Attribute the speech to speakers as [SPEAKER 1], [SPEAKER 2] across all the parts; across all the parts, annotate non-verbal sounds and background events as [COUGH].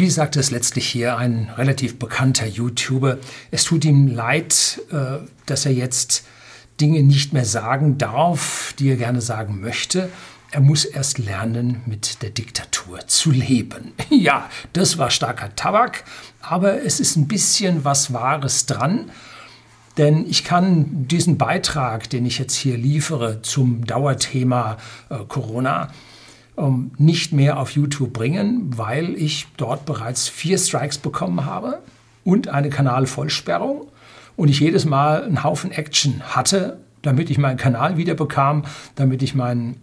[SPEAKER 1] Wie sagt es letztlich hier ein relativ bekannter YouTuber? Es tut ihm leid, äh, dass er jetzt Dinge nicht mehr sagen darf, die er gerne sagen möchte. Er muss erst lernen, mit der Diktatur zu leben. [LAUGHS] Ja, das war starker Tabak, aber es ist ein bisschen was Wahres dran. Denn ich kann diesen Beitrag, den ich jetzt hier liefere zum Dauerthema äh, Corona, ähm, nicht mehr auf YouTube bringen, weil ich dort bereits vier Strikes bekommen habe und eine Kanalvollsperrung und ich jedes Mal einen Haufen Action hatte, damit ich meinen Kanal wieder bekam, damit ich meine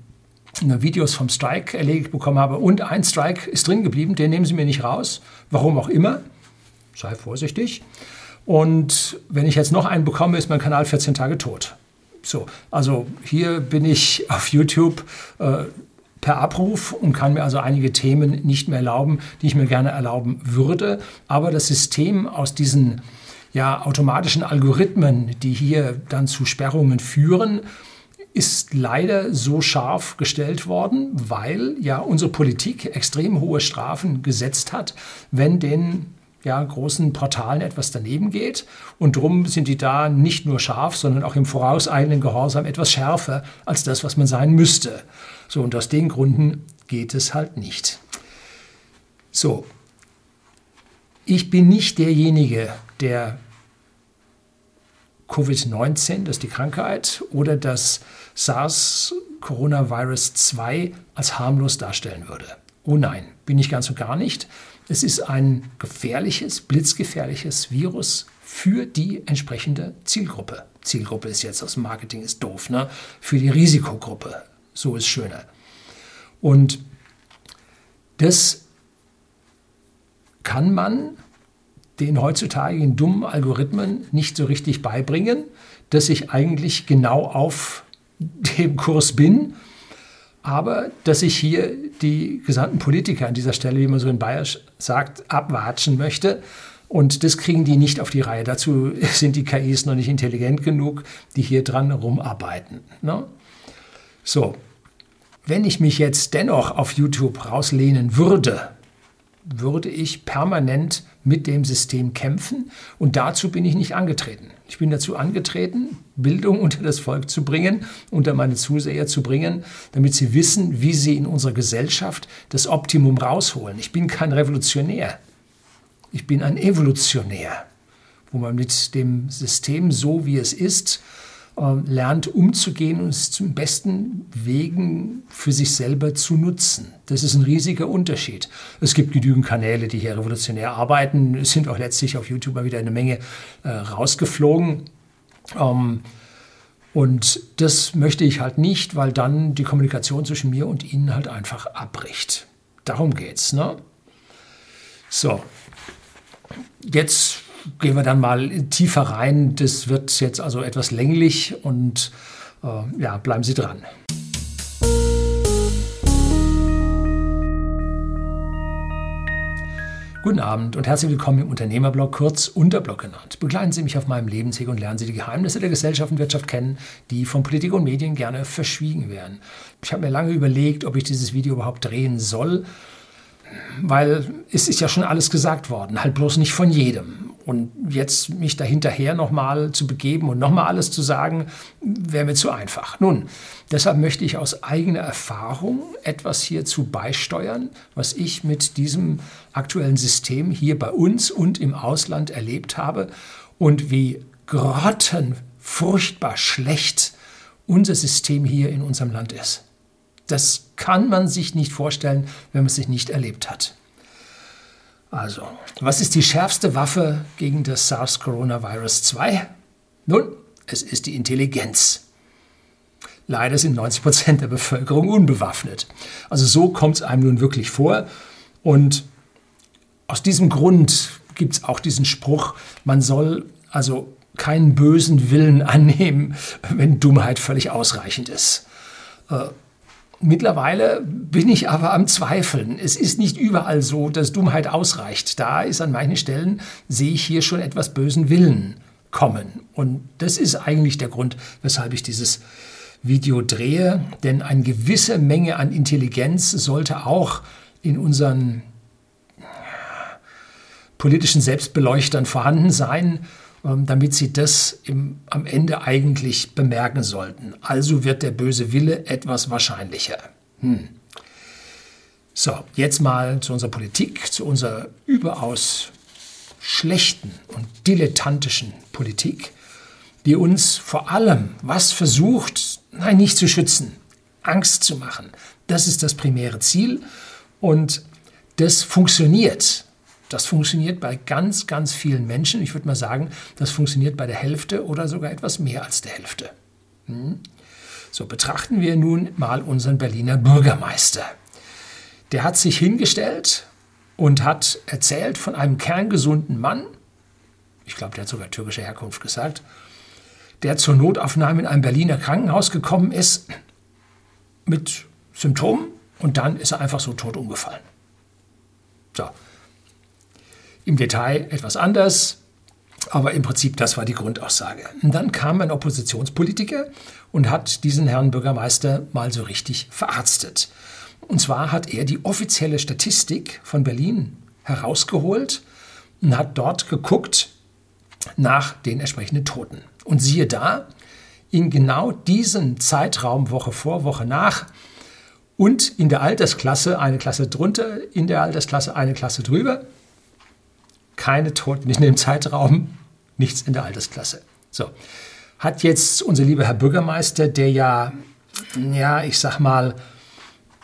[SPEAKER 1] Videos vom Strike erledigt bekommen habe. Und ein Strike ist drin geblieben, den nehmen Sie mir nicht raus, warum auch immer. Sei vorsichtig. Und wenn ich jetzt noch einen bekomme, ist mein Kanal 14 Tage tot. So, also hier bin ich auf YouTube äh, per Abruf und kann mir also einige Themen nicht mehr erlauben, die ich mir gerne erlauben würde. Aber das System aus diesen ja, automatischen Algorithmen, die hier dann zu Sperrungen führen, ist leider so scharf gestellt worden, weil ja unsere Politik extrem hohe Strafen gesetzt hat, wenn den ja, großen Portalen etwas daneben geht. Und darum sind die da nicht nur scharf, sondern auch im vorauseilenden Gehorsam etwas schärfer als das, was man sein müsste. So, und aus den Gründen geht es halt nicht. So, ich bin nicht derjenige, der Covid-19, das ist die Krankheit, oder das SARS-Coronavirus 2 als harmlos darstellen würde. Oh nein, bin ich ganz und gar nicht. Es ist ein gefährliches, blitzgefährliches Virus für die entsprechende Zielgruppe. Zielgruppe ist jetzt aus Marketing ist doof, ne? Für die Risikogruppe. So ist schöner. Und das kann man den heutzutage dummen Algorithmen nicht so richtig beibringen, dass ich eigentlich genau auf dem Kurs bin, aber dass ich hier die gesamten Politiker an dieser Stelle, wie man so in Bayerisch sagt, abwatschen möchte. Und das kriegen die nicht auf die Reihe. Dazu [LAUGHS] sind die KIs noch nicht intelligent genug, die hier dran rumarbeiten. Ne? So, wenn ich mich jetzt dennoch auf YouTube rauslehnen würde, würde ich permanent mit dem System kämpfen. Und dazu bin ich nicht angetreten. Ich bin dazu angetreten, Bildung unter das Volk zu bringen, unter meine Zuseher zu bringen, damit sie wissen, wie sie in unserer Gesellschaft das Optimum rausholen. Ich bin kein Revolutionär. Ich bin ein Evolutionär, wo man mit dem System so, wie es ist, lernt umzugehen und es zum besten Wegen für sich selber zu nutzen. Das ist ein riesiger Unterschied. Es gibt genügend Kanäle, die hier revolutionär arbeiten. Es sind auch letztlich auf YouTube mal wieder eine Menge äh, rausgeflogen. Ähm, und das möchte ich halt nicht, weil dann die Kommunikation zwischen mir und Ihnen halt einfach abbricht. Darum geht's. Ne? So, jetzt gehen wir dann mal tiefer rein. Das wird jetzt also etwas länglich und äh, ja, bleiben Sie dran. Guten Abend und herzlich willkommen im Unternehmerblog, kurz Unterblog genannt. Begleiten Sie mich auf meinem Lebensweg und lernen Sie die Geheimnisse der Gesellschaft und Wirtschaft kennen, die von Politik und Medien gerne verschwiegen werden. Ich habe mir lange überlegt, ob ich dieses Video überhaupt drehen soll, weil es ist ja schon alles gesagt worden, halt bloß nicht von jedem. Und jetzt mich dahinterher nochmal zu begeben und nochmal alles zu sagen, wäre mir zu einfach. Nun, deshalb möchte ich aus eigener Erfahrung etwas hierzu beisteuern, was ich mit diesem aktuellen System hier bei uns und im Ausland erlebt habe und wie grottenfurchtbar schlecht unser System hier in unserem Land ist. Das kann man sich nicht vorstellen, wenn man es sich nicht erlebt hat. Also, was ist die schärfste Waffe gegen das SARS-Coronavirus 2? Nun, es ist die Intelligenz. Leider sind 90 Prozent der Bevölkerung unbewaffnet. Also so kommt es einem nun wirklich vor. Und aus diesem Grund gibt es auch diesen Spruch, man soll also keinen bösen Willen [LAUGHS] annehmen, wenn Dummheit völlig ausreichend ist. Äh, Mittlerweile bin ich aber am Zweifeln. Es ist nicht überall so, dass Dummheit ausreicht. Da ist an manchen Stellen, sehe ich hier schon etwas bösen Willen kommen. Und das ist eigentlich der Grund, weshalb ich dieses Video drehe. Denn eine gewisse Menge an Intelligenz sollte auch in unseren politischen Selbstbeleuchtern vorhanden sein, damit sie das im, am Ende eigentlich bemerken sollten. Also wird der böse Wille etwas wahrscheinlicher. Hm. So, jetzt mal zu unserer Politik, zu unserer überaus schlechten und dilettantischen Politik, die uns vor allem was versucht, nein, nicht zu schützen, Angst zu machen. Das ist das primäre Ziel und das funktioniert. Das funktioniert bei ganz, ganz vielen Menschen. Ich würde mal sagen, das funktioniert bei der Hälfte oder sogar etwas mehr als der Hälfte. Hm? So betrachten wir nun mal unseren Berliner Bürgermeister. Der hat sich hingestellt und hat erzählt von einem kerngesunden Mann, ich glaube, der hat sogar türkische Herkunft gesagt, der zur Notaufnahme in einem Berliner Krankenhaus gekommen ist mit Symptomen und dann ist er einfach so tot umgefallen. So, im Detail etwas anders, aber im Prinzip das war die Grundaussage. Und dann kam ein Oppositionspolitiker und hat diesen Herrn Bürgermeister mal so richtig verarztet. Und zwar hat er die offizielle Statistik von Berlin herausgeholt und hat dort geguckt nach den entsprechenden Toten. Und siehe da, in genau diesem Zeitraum, Woche vor, Woche nach, und in der Altersklasse eine Klasse drunter, in der Altersklasse eine Klasse drüber, keine Toten in dem Zeitraum, nichts in der Altersklasse. So. Hat jetzt unser lieber Herr Bürgermeister, der ja, ja, ich sag mal,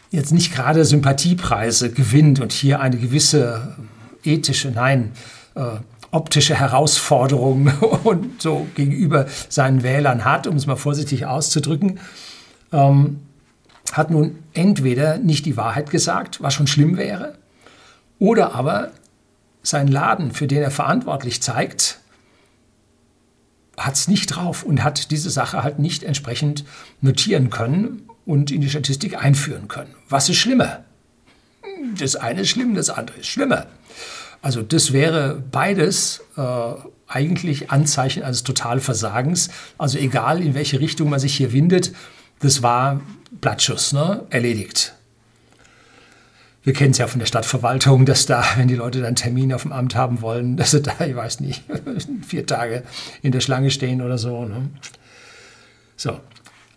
[SPEAKER 1] jetzt nicht gerade Sympathiepreise gewinnt und hier eine gewisse ethische, nein, äh, optische Herausforderung [LAUGHS] und so gegenüber seinen Wählern hat, um es mal vorsichtig auszudrücken, ähm, hat nun entweder nicht die Wahrheit gesagt, was schon schlimm wäre, oder aber sein Laden, für den er verantwortlich zeigt, hat es nicht drauf und hat diese Sache halt nicht entsprechend notieren können und in die Statistik einführen können. Was ist schlimmer? Das eine ist schlimm, das andere ist schlimmer. Also das wäre beides äh, eigentlich Anzeichen eines Totalversagens. Also egal, in welche Richtung man sich hier windet, das war Blattschuss, ne? erledigt. Wir kennen es ja von der Stadtverwaltung, dass da, wenn die Leute dann Termin auf dem Amt haben wollen, dass sie da, ich weiß nicht, [LAUGHS] vier Tage in der Schlange stehen oder so. Ne? So.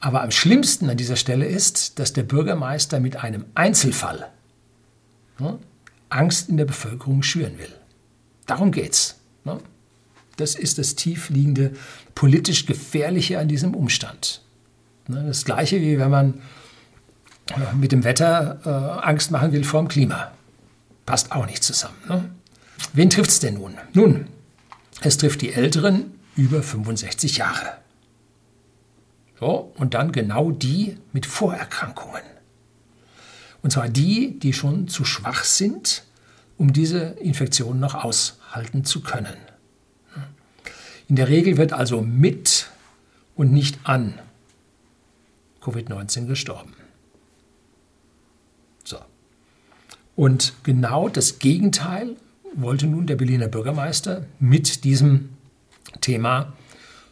[SPEAKER 1] Aber am schlimmsten an dieser Stelle ist, dass der Bürgermeister mit einem Einzelfall ne, Angst in der Bevölkerung schüren will. Darum geht's. Ne? Das ist das tiefliegende, politisch Gefährliche an diesem Umstand. Ne? Das gleiche wie wenn man mit dem Wetter äh, Angst machen will vor dem Klima. Passt auch nicht zusammen. Ne? Wen trifft es denn nun? Nun, es trifft die Älteren über 65 Jahre. So, und dann genau die mit Vorerkrankungen. Und zwar die, die schon zu schwach sind, um diese Infektion noch aushalten zu können. In der Regel wird also mit und nicht an Covid-19 gestorben. Und genau das Gegenteil wollte nun der Berliner Bürgermeister mit diesem Thema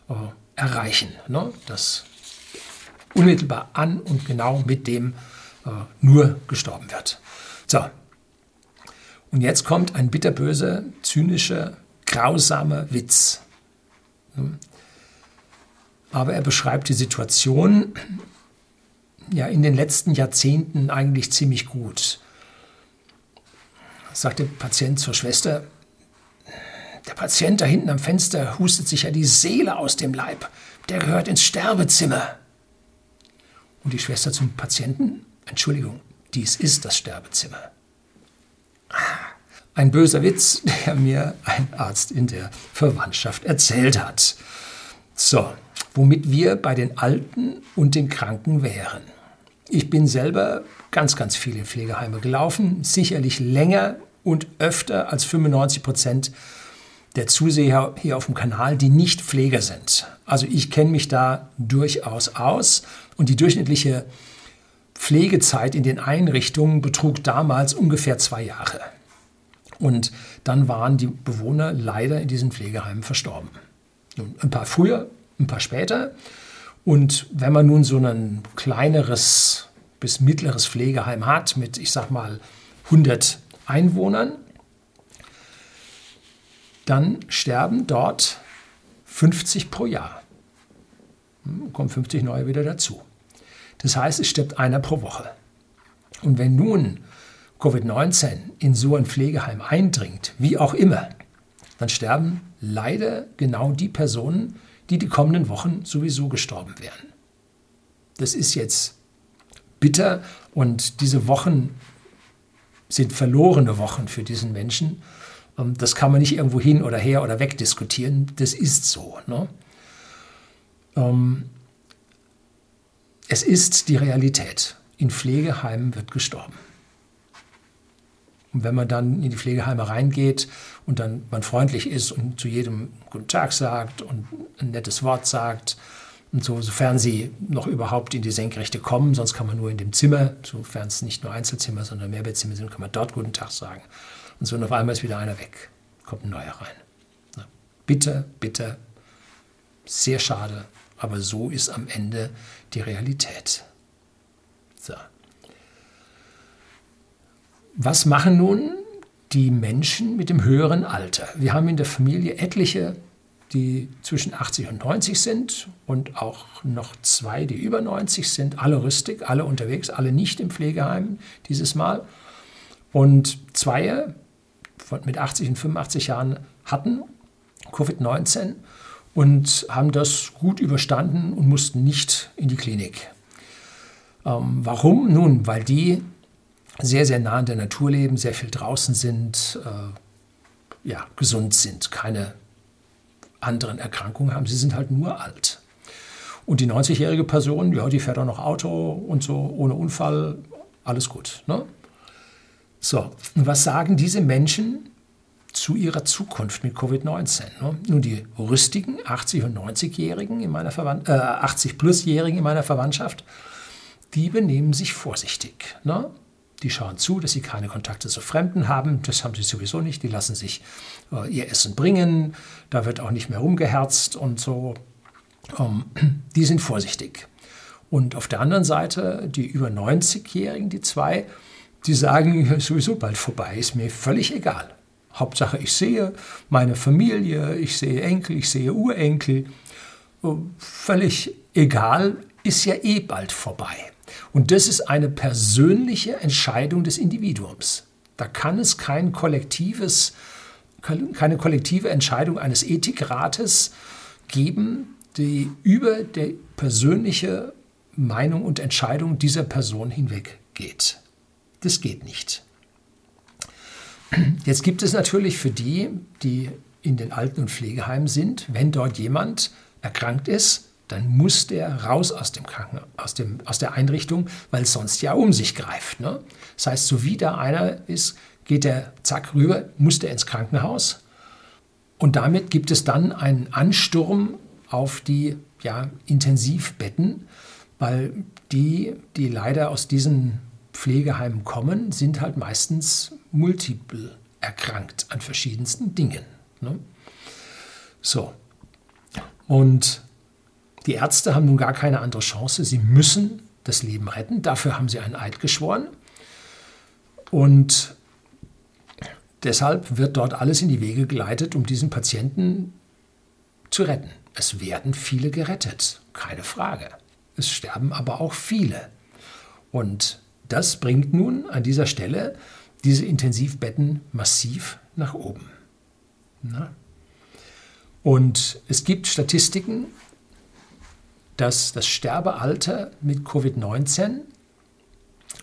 [SPEAKER 1] äh, erreichen. Ne? Das unmittelbar an und genau mit dem äh, nur gestorben wird. So. Und jetzt kommt ein bitterböser, zynischer, grausamer Witz. Hm? Aber er beschreibt die Situation ja in den letzten Jahrzehnten eigentlich ziemlich gut sagt der Patient zur Schwester, der Patient da hinten am Fenster hustet sich ja die Seele aus dem Leib. Der gehört ins Sterbezimmer. Und die Schwester zum Patienten, Entschuldigung, dies ist das Sterbezimmer. Ein böser Witz, der mir ein Arzt in der Verwandtschaft erzählt hat. So, womit wir bei den Alten und den Kranken wären. Ich bin selber ganz, ganz viele Pflegeheime gelaufen, sicherlich länger und öfter als 95 Prozent der Zuseher hier auf dem Kanal, die nicht Pfleger sind. Also ich kenne mich da durchaus aus und die durchschnittliche Pflegezeit in den Einrichtungen betrug damals ungefähr zwei Jahre. Und dann waren die Bewohner leider in diesen Pflegeheimen verstorben. Ein paar früher, ein paar später. Und wenn man nun so ein kleineres bis mittleres Pflegeheim hat mit, ich sag mal, 100 Einwohnern, dann sterben dort 50 pro Jahr. Hm, kommen 50 neue wieder dazu. Das heißt, es stirbt einer pro Woche. Und wenn nun Covid-19 in so ein Pflegeheim eindringt, wie auch immer, dann sterben leider genau die Personen, die die kommenden Wochen sowieso gestorben wären. Das ist jetzt bitter und diese Wochen sind verlorene Wochen für diesen Menschen. Ähm, das kann man nicht irgendwo hin oder her oder weg diskutieren. Das ist so. Ne? Ähm, es ist die Realität. In Pflegeheimen wird gestorben. Und wenn man dann in die Pflegeheime reingeht und dann man freundlich ist und zu jedem Guten Tag sagt und ein nettes Wort sagt, und so, sofern sie noch überhaupt in die Senkrechte kommen, sonst kann man nur in dem Zimmer, sofern es nicht nur Einzelzimmer, sondern Mehrbettzimmer sind, kann man dort Guten Tag sagen. Und so und auf einmal ist wieder einer weg, kommt ein neuer rein. Na, bitter, bitter, sehr schade, aber so ist am Ende die Realität. So. Was machen nun die Menschen mit dem höheren Alter? Wir haben in der Familie etliche die zwischen 80 und 90 sind und auch noch zwei, die über 90 sind, alle rüstig, alle unterwegs, alle nicht im Pflegeheim dieses Mal. Und zwei mit 80 und 85 Jahren hatten Covid-19 und haben das gut überstanden und mussten nicht in die Klinik. Ähm, warum? Nun, weil die sehr, sehr nah an der Natur leben, sehr viel draußen sind, äh, ja, gesund sind, keine anderen Erkrankungen haben. Sie sind halt nur alt. Und die 90-jährige Person, ja, die fährt auch noch Auto und so ohne Unfall, alles gut. Ne? So, und was sagen diese Menschen zu ihrer Zukunft mit Covid-19? Ne? Nun, die rüstigen 80- und 90-Jährigen in meiner Verwand äh, 80-plus-Jährigen in meiner Verwandtschaft, die benehmen sich vorsichtig. Ne? Die schauen zu, dass sie keine Kontakte zu Fremden haben. Das haben sie sowieso nicht. Die lassen sich äh, ihr Essen bringen. Da wird auch nicht mehr rumgeherzt und so. Ähm, [CLEARS THROAT] die sind vorsichtig. Und auf der anderen Seite die über 90-Jährigen, die zwei, die sagen [LAUGHS] sowieso bald vorbei, ist mir völlig egal. Hauptsache, ich sehe meine Familie, ich sehe Enkel, ich sehe Urenkel. Äh, völlig egal, ist ja eh bald vorbei. Und das ist eine persönliche Entscheidung des Individuums. Da kann es kein kollektives, keine kollektive Entscheidung eines Ethikrates geben, die über die persönliche Meinung und Entscheidung dieser Person hinweg geht. Das geht nicht. Jetzt gibt es natürlich für die, die in den Alten- und Pflegeheimen sind, wenn dort jemand erkrankt ist, dann muss der raus aus, dem Kranken, aus, dem, aus der Einrichtung, weil sonst ja um sich greift. Ne? Das heißt, so wie da einer ist, geht der zack rüber, muss der ins Krankenhaus. Und damit gibt es dann einen Ansturm auf die ja, Intensivbetten, weil die, die leider aus diesen Pflegeheimen kommen, sind halt meistens multiple erkrankt an verschiedensten Dingen. Ne? So. Und die Ärzte haben nun gar keine andere Chance. Sie müssen das Leben retten. Dafür haben sie einen Eid geschworen. Und deshalb wird dort alles in die Wege geleitet, um diesen Patienten zu retten. Es werden viele gerettet, keine Frage. Es sterben aber auch viele. Und das bringt nun an dieser Stelle diese Intensivbetten massiv nach oben. Na? Und es gibt Statistiken, dass das Sterbealter mit Covid-19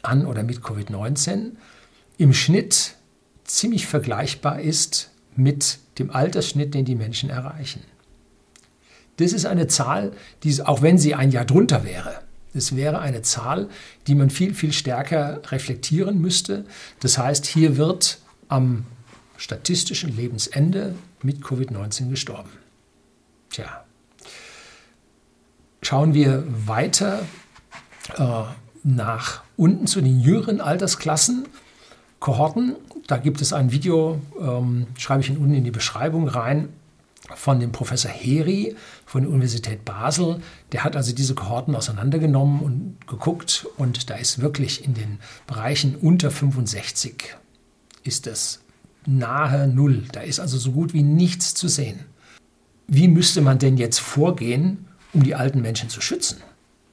[SPEAKER 1] an oder mit Covid-19 im Schnitt ziemlich vergleichbar ist mit dem Altersschnitt, den die Menschen erreichen. Das ist eine Zahl, die, auch wenn sie ein Jahr drunter wäre, das wäre eine Zahl, die man viel, viel stärker reflektieren müsste. Das heißt, hier wird am statistischen Lebensende mit Covid-19 gestorben. Tja, Schauen wir weiter äh, nach unten zu den jüngeren Altersklassen, Kohorten. Da gibt es ein Video, ähm, schreibe ich Ihnen unten in die Beschreibung rein, von dem Professor Heri von der Universität Basel. Der hat also diese Kohorten auseinandergenommen und geguckt und da ist wirklich in den Bereichen unter 65 ist das nahe Null. Da ist also so gut wie nichts zu sehen. Wie müsste man denn jetzt vorgehen, um die alten Menschen zu schützen?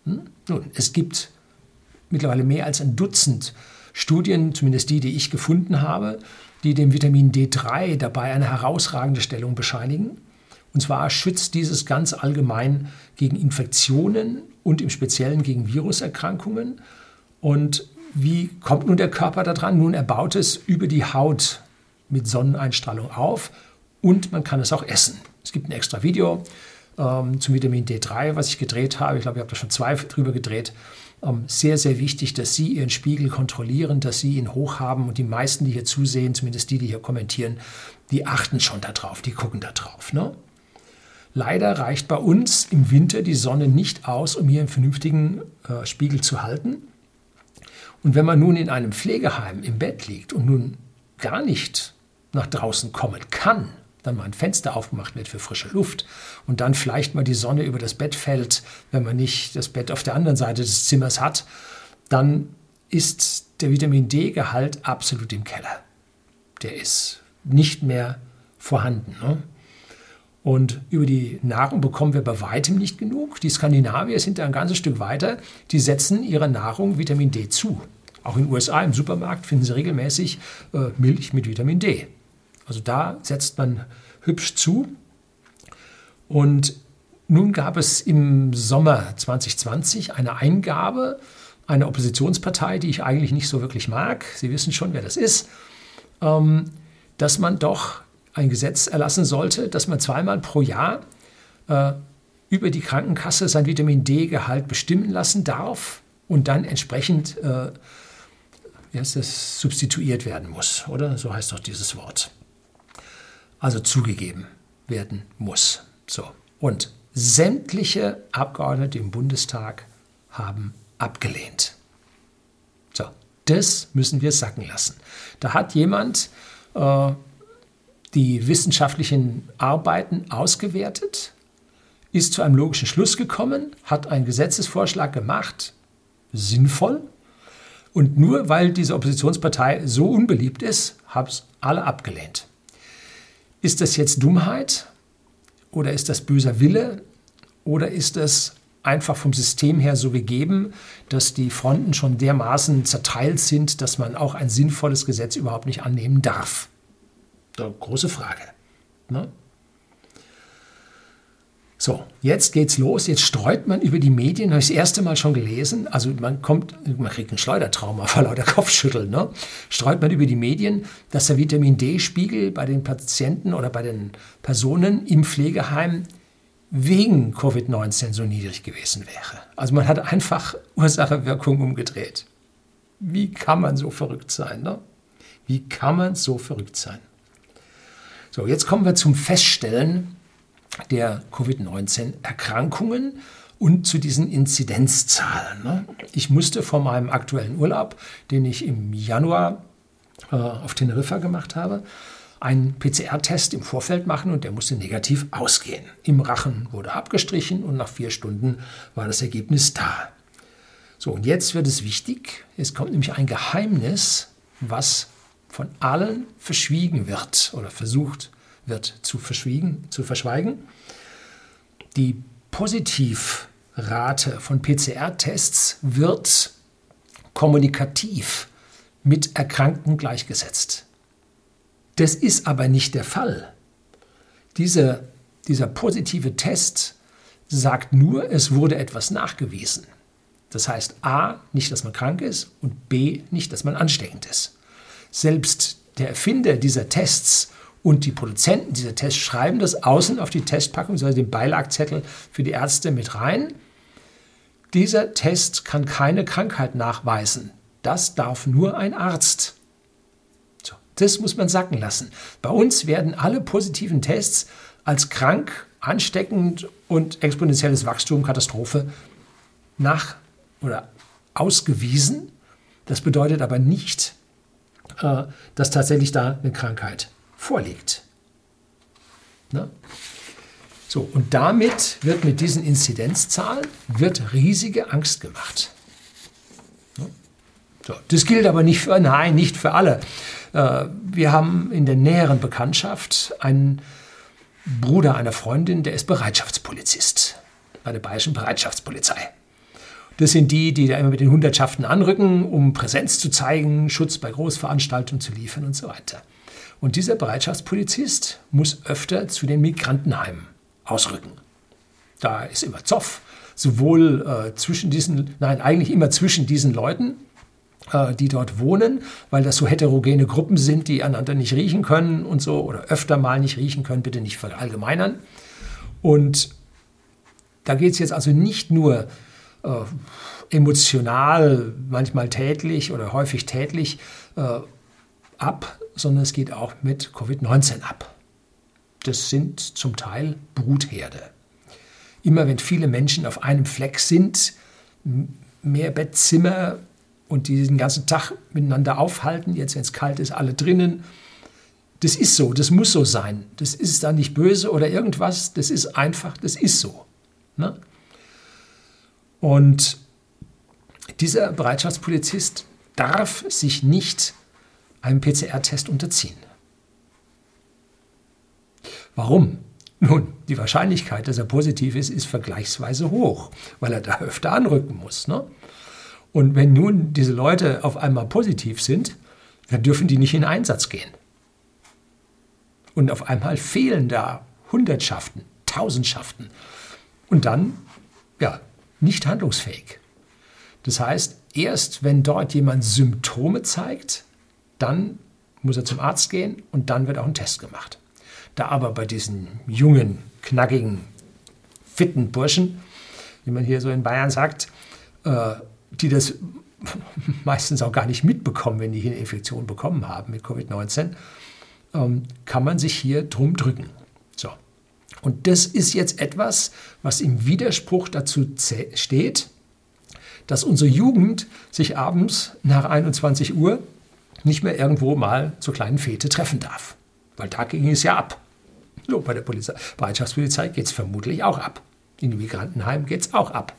[SPEAKER 1] Hm? Nun, es gibt mittlerweile mehr als ein Dutzend Studien, zumindest die, die ich gefunden habe, die dem Vitamin D3 dabei eine herausragende Stellung bescheinigen. Und zwar schützt dieses ganz allgemein gegen Infektionen und im Speziellen gegen Viruserkrankungen. Und wie kommt nun der Körper daran? Nun, er baut es über die Haut mit Sonneneinstrahlung auf und man kann es auch essen. Es gibt ein extra Video ähm, zum Vitamin D3, was ich gedreht habe. Ich glaube, ich habe da schon zwei drüber gedreht. Ähm, sehr, sehr wichtig, dass Sie Ihren Spiegel kontrollieren, dass Sie ihn hoch haben. Und die meisten, die hier zusehen, zumindest die, die hier kommentieren, die achten schon darauf, die gucken da drauf. Ne? Leider reicht bei uns im Winter die Sonne nicht aus, um hier einen vernünftigen äh, Spiegel zu halten. Und wenn man nun in einem Pflegeheim im Bett liegt und nun gar nicht nach draußen kommen kann, dann mal ein Fenster aufgemacht wird für frische Luft und dann vielleicht mal die Sonne über das Bett fällt, wenn man nicht das Bett auf der anderen Seite des Zimmers hat, dann ist der Vitamin D-Gehalt absolut im Keller. Der ist nicht mehr vorhanden. Ne? Und über die Nahrung bekommen wir bei weitem nicht genug. Die Skandinavier sind da ein ganzes Stück weiter. Die setzen ihrer Nahrung Vitamin D zu. Auch in den USA im Supermarkt finden Sie regelmäßig äh, Milch mit Vitamin D. Also da setzt man hübsch zu. Und nun gab es im Sommer 2020 eine Eingabe einer Oppositionspartei, die ich eigentlich nicht so wirklich mag. Sie wissen schon, wer das ist. Ähm, dass man doch ein Gesetz erlassen sollte, dass man zweimal pro Jahr äh, über die Krankenkasse sein Vitamin D-Gehalt bestimmen lassen darf und dann entsprechend äh, wie heißt das, substituiert werden muss, oder? So heißt doch dieses Wort. Also zugegeben werden muss. So. Und sämtliche Abgeordnete im Bundestag haben abgelehnt. So, das müssen wir sacken lassen. Da hat jemand äh, die wissenschaftlichen Arbeiten ausgewertet, ist zu einem logischen Schluss gekommen, hat einen Gesetzesvorschlag gemacht, sinnvoll, und nur weil diese Oppositionspartei so unbeliebt ist, haben es alle abgelehnt. Ist das jetzt Dummheit oder ist das böser Wille oder ist es einfach vom System her so gegeben, dass die Fronten schon dermaßen zerteilt sind, dass man auch ein sinnvolles Gesetz überhaupt nicht annehmen darf? Eine große Frage. Ne? So, jetzt geht's los. Jetzt streut man über die Medien, habe ich das erste Mal schon gelesen. Also man kommt, man kriegt einen Schleudertrauma [LAUGHS] vor lauter Kopfschütteln. Ne? Streut man über die Medien, dass der Vitamin D-Spiegel bei den Patienten oder bei den Personen im Pflegeheim wegen Covid-19 so niedrig gewesen wäre. Also man hat einfach Ursache-Wirkung umgedreht. Wie kann man so verrückt sein? Ne? Wie kann man so verrückt sein? So, jetzt kommen wir zum Feststellen der Covid-19-Erkrankungen und zu diesen Inzidenzzahlen. Ne? Ich musste vor meinem aktuellen Urlaub, den ich im Januar äh, auf Teneriffa gemacht habe, einen PCR-Test im Vorfeld machen und der musste negativ ausgehen. Im Rachen wurde abgestrichen und nach vier Stunden war das Ergebnis da. So, und jetzt wird es wichtig. Es kommt nämlich ein Geheimnis, was von allen verschwiegen wird oder versucht wird zu, verschwiegen, zu verschweigen. Die Positivrate von PCR-Tests wird kommunikativ mit Erkrankten gleichgesetzt. Das ist aber nicht der Fall. Diese, dieser positive Test sagt nur, es wurde etwas nachgewiesen. Das heißt A, nicht, dass man krank ist und B, nicht, dass man ansteckend ist. Selbst der Erfinder dieser Tests und die Produzenten dieser Tests schreiben das außen auf die Testpackung, also den Beilagzettel für die Ärzte mit rein. Dieser Test kann keine Krankheit nachweisen. Das darf nur ein Arzt. So, das muss man sacken lassen. Bei uns werden alle positiven Tests als krank, ansteckend und exponentielles Wachstum, Katastrophe nach oder ausgewiesen. Das bedeutet aber nicht, äh, dass tatsächlich da eine Krankheit vorliegt. Ne? So, und damit wird mit diesen Inzidenzzahlen wird riesige Angst gemacht. Ne? So, das gilt aber nicht für, nein, nicht für alle. Äh, wir haben in der näheren Bekanntschaft einen Bruder einer Freundin, der ist Bereitschaftspolizist bei der Bayerischen Bereitschaftspolizei. Das sind die, die da immer mit den Hundertschaften anrücken, um Präsenz zu zeigen, Schutz bei Großveranstaltungen zu liefern und so weiter. Und dieser Bereitschaftspolizist muss öfter zu den Migrantenheimen ausrücken. Da ist immer Zoff, sowohl äh, zwischen diesen, nein, eigentlich immer zwischen diesen Leuten, äh, die dort wohnen, weil das so heterogene Gruppen sind, die einander nicht riechen können und so oder öfter mal nicht riechen können, bitte nicht verallgemeinern. Und da geht es jetzt also nicht nur äh, emotional, manchmal tätlich oder häufig tätlich äh, ab, sondern es geht auch mit Covid-19 ab. Das sind zum Teil Brutherde. Immer wenn viele Menschen auf einem Fleck sind, mehr Bettzimmer und die den ganzen Tag miteinander aufhalten, jetzt wenn es kalt ist, alle drinnen. Das ist so, das muss so sein. Das ist dann nicht böse oder irgendwas, das ist einfach, das ist so. Ne? Und dieser Bereitschaftspolizist darf sich nicht einem PCR-Test unterziehen. Warum? Nun, die Wahrscheinlichkeit, dass er positiv ist, ist vergleichsweise hoch, weil er da öfter anrücken muss. Ne? Und wenn nun diese Leute auf einmal positiv sind, dann dürfen die nicht in Einsatz gehen. Und auf einmal fehlen da Hundertschaften, Tausendschaften. Und dann, ja, nicht handlungsfähig. Das heißt, erst wenn dort jemand Symptome zeigt, dann muss er zum Arzt gehen und dann wird auch ein Test gemacht. Da aber bei diesen jungen, knackigen, fitten Burschen, wie man hier so in Bayern sagt, äh, die das [LAUGHS] meistens auch gar nicht mitbekommen, wenn die hier eine Infektion bekommen haben mit Covid-19, ähm, kann man sich hier drum drücken. So. Und das ist jetzt etwas, was im Widerspruch dazu steht, dass unsere Jugend sich abends nach 21 Uhr nicht mehr irgendwo mal zur kleinen Fete treffen darf. Weil da ging es ja ab. So, bei der Polizei, Bereitschaftspolizei geht es vermutlich auch ab. In den Migrantenheimen geht es auch ab.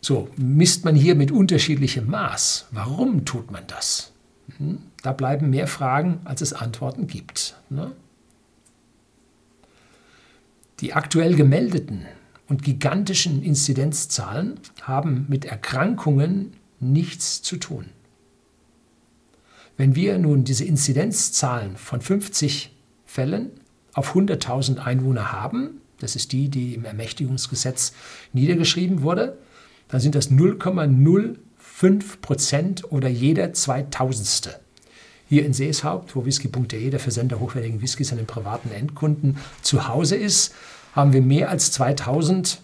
[SPEAKER 1] So, misst man hier mit unterschiedlichem Maß. Warum tut man das? Hm? Da bleiben mehr Fragen, als es Antworten gibt. Ne? Die aktuell gemeldeten und gigantischen Inzidenzzahlen haben mit Erkrankungen nichts zu tun. Wenn wir nun diese Inzidenzzahlen von 50 Fällen auf 100.000 Einwohner haben, das ist die, die im Ermächtigungsgesetz niedergeschrieben wurde, dann sind das 0,05 Prozent oder jeder Zweitausendste. Hier in Seeshaupt, wo whisky.de, der Versender hochwertigen Whiskys an den privaten Endkunden, zu Hause ist, haben wir mehr als 2000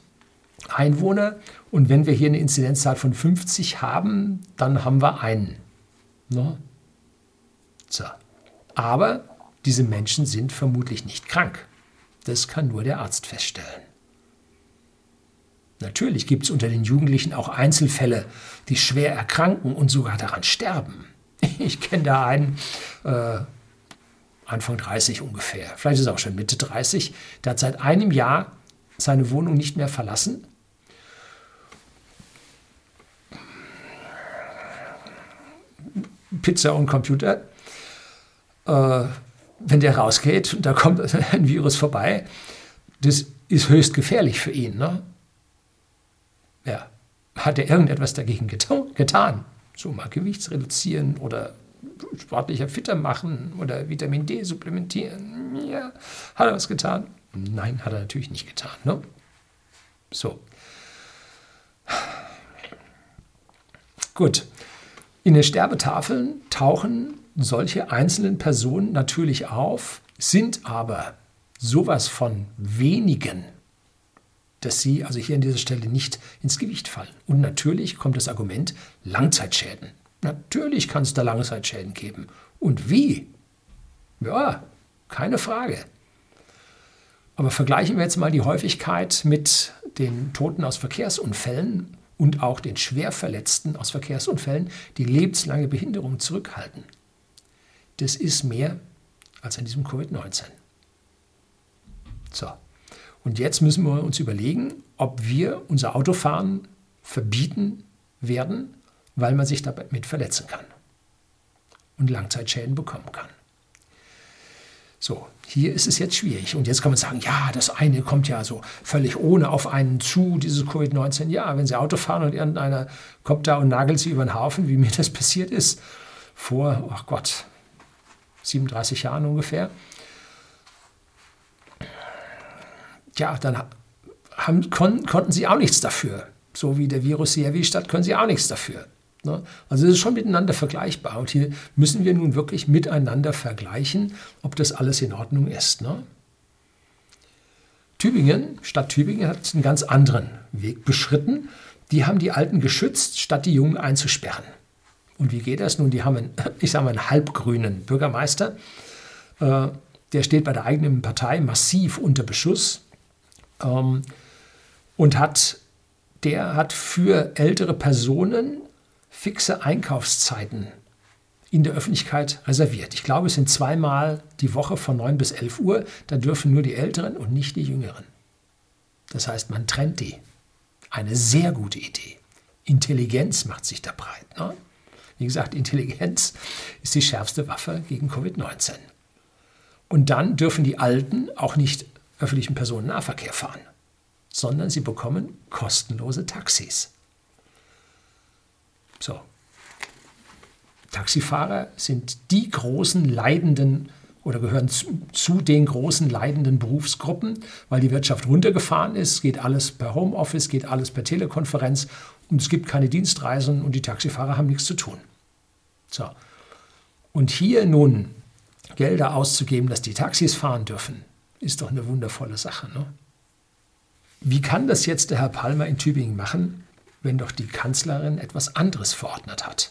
[SPEAKER 1] Einwohner. Und wenn wir hier eine Inzidenzzahl von 50 haben, dann haben wir einen. No? So. Aber diese Menschen sind vermutlich nicht krank. Das kann nur der Arzt feststellen. Natürlich gibt es unter den Jugendlichen auch Einzelfälle, die schwer erkranken und sogar daran sterben. [LAUGHS] Ich kenne da einen, äh, Anfang 30 ungefähr, vielleicht ist er auch schon Mitte 30, der hat seit einem Jahr seine Wohnung nicht mehr verlassen. Pizza und Computer. Äh, wenn der rausgeht und da kommt [LAUGHS] ein Virus vorbei, das ist höchst gefährlich für ihn. Ne? Ja. Hat er irgendetwas dagegen getan? So mal Gewichts reduzieren oder sportlicher fitter machen oder Vitamin D supplementieren. Ja, hat er was getan? Nein, hat er natürlich nicht getan. Ne? So. Gut. In den Sterbetafeln tauchen solche einzelnen Personen natürlich auf, sind aber sowas von wenigen, dass sie also hier an dieser Stelle nicht ins Gewicht fallen. Und natürlich kommt das Argument Langzeitschäden. Natürlich kann es da Langzeitschäden geben. Und wie? Ja, keine Frage. Aber vergleichen wir jetzt mal die Häufigkeit mit den Toten aus Verkehrsunfällen und auch den Schwerverletzten aus Verkehrsunfällen, die lebenslange Behinderung zurückhalten das ist mehr als an diesem Covid-19. So. Und jetzt müssen wir uns überlegen, ob wir unser Autofahren verbieten werden, weil man sich damit verletzen kann und Langzeitschäden bekommen kann. So, hier ist es jetzt schwierig. Und jetzt kann man sagen, ja, das eine kommt ja so völlig ohne auf einen zu, dieses Covid-19. Ja, wenn Sie Auto fahren und irgendeiner kommt da und nagelt Sie über den Haufen, wie mir das passiert ist, vor, ach Gott, 37 Jahren ungefähr. Ja, dann haben, kon, konnten Sie auch nichts dafür. So wie der Virus Sie erwischt hat, können Sie auch nichts dafür. Ne? Also es ist schon miteinander vergleichbar. Und hier müssen wir nun wirklich miteinander vergleichen, ob das alles in Ordnung ist. Ne? Tübingen, Stadt Tübingen hat einen ganz anderen Weg beschritten. Die haben die Alten geschützt, statt die Jungen einzusperren. Und wie geht das nun? Die haben einen, [CLEARS THROAT] ich sage mal, einen halbgrünen Bürgermeister. Äh, der steht bei der eigenen Partei massiv unter Beschuss ähm, und hat, der hat für ältere Personen fixe Einkaufszeiten in der Öffentlichkeit reserviert. Ich glaube, es sind zweimal die Woche von 9 bis 11 Uhr. Da dürfen nur die Älteren und nicht die Jüngeren. Das heißt, man trennt die. Eine sehr gute Idee. Intelligenz macht sich da breit. Ne? Wie gesagt, Intelligenz ist die schärfste Waffe gegen Covid-19. Und dann dürfen die Alten auch nicht öffentlichen Personennahverkehr fahren, sondern sie bekommen kostenlose Taxis. So. Taxifahrer sind die großen leidenden oder gehören zu, zu, den großen leidenden Berufsgruppen, weil die Wirtschaft runtergefahren ist, geht alles per Homeoffice, geht alles per Telekonferenz und es gibt keine Dienstreisen und die Taxifahrer haben nichts zu tun. So. Und hier nun Gelder auszugeben, dass die Taxis fahren dürfen, ist doch eine wundervolle Sache. Ne? Wie kann das jetzt der Herr Palmer in Tübingen machen? wenn doch die Kanzlerin etwas anderes verordnet hat.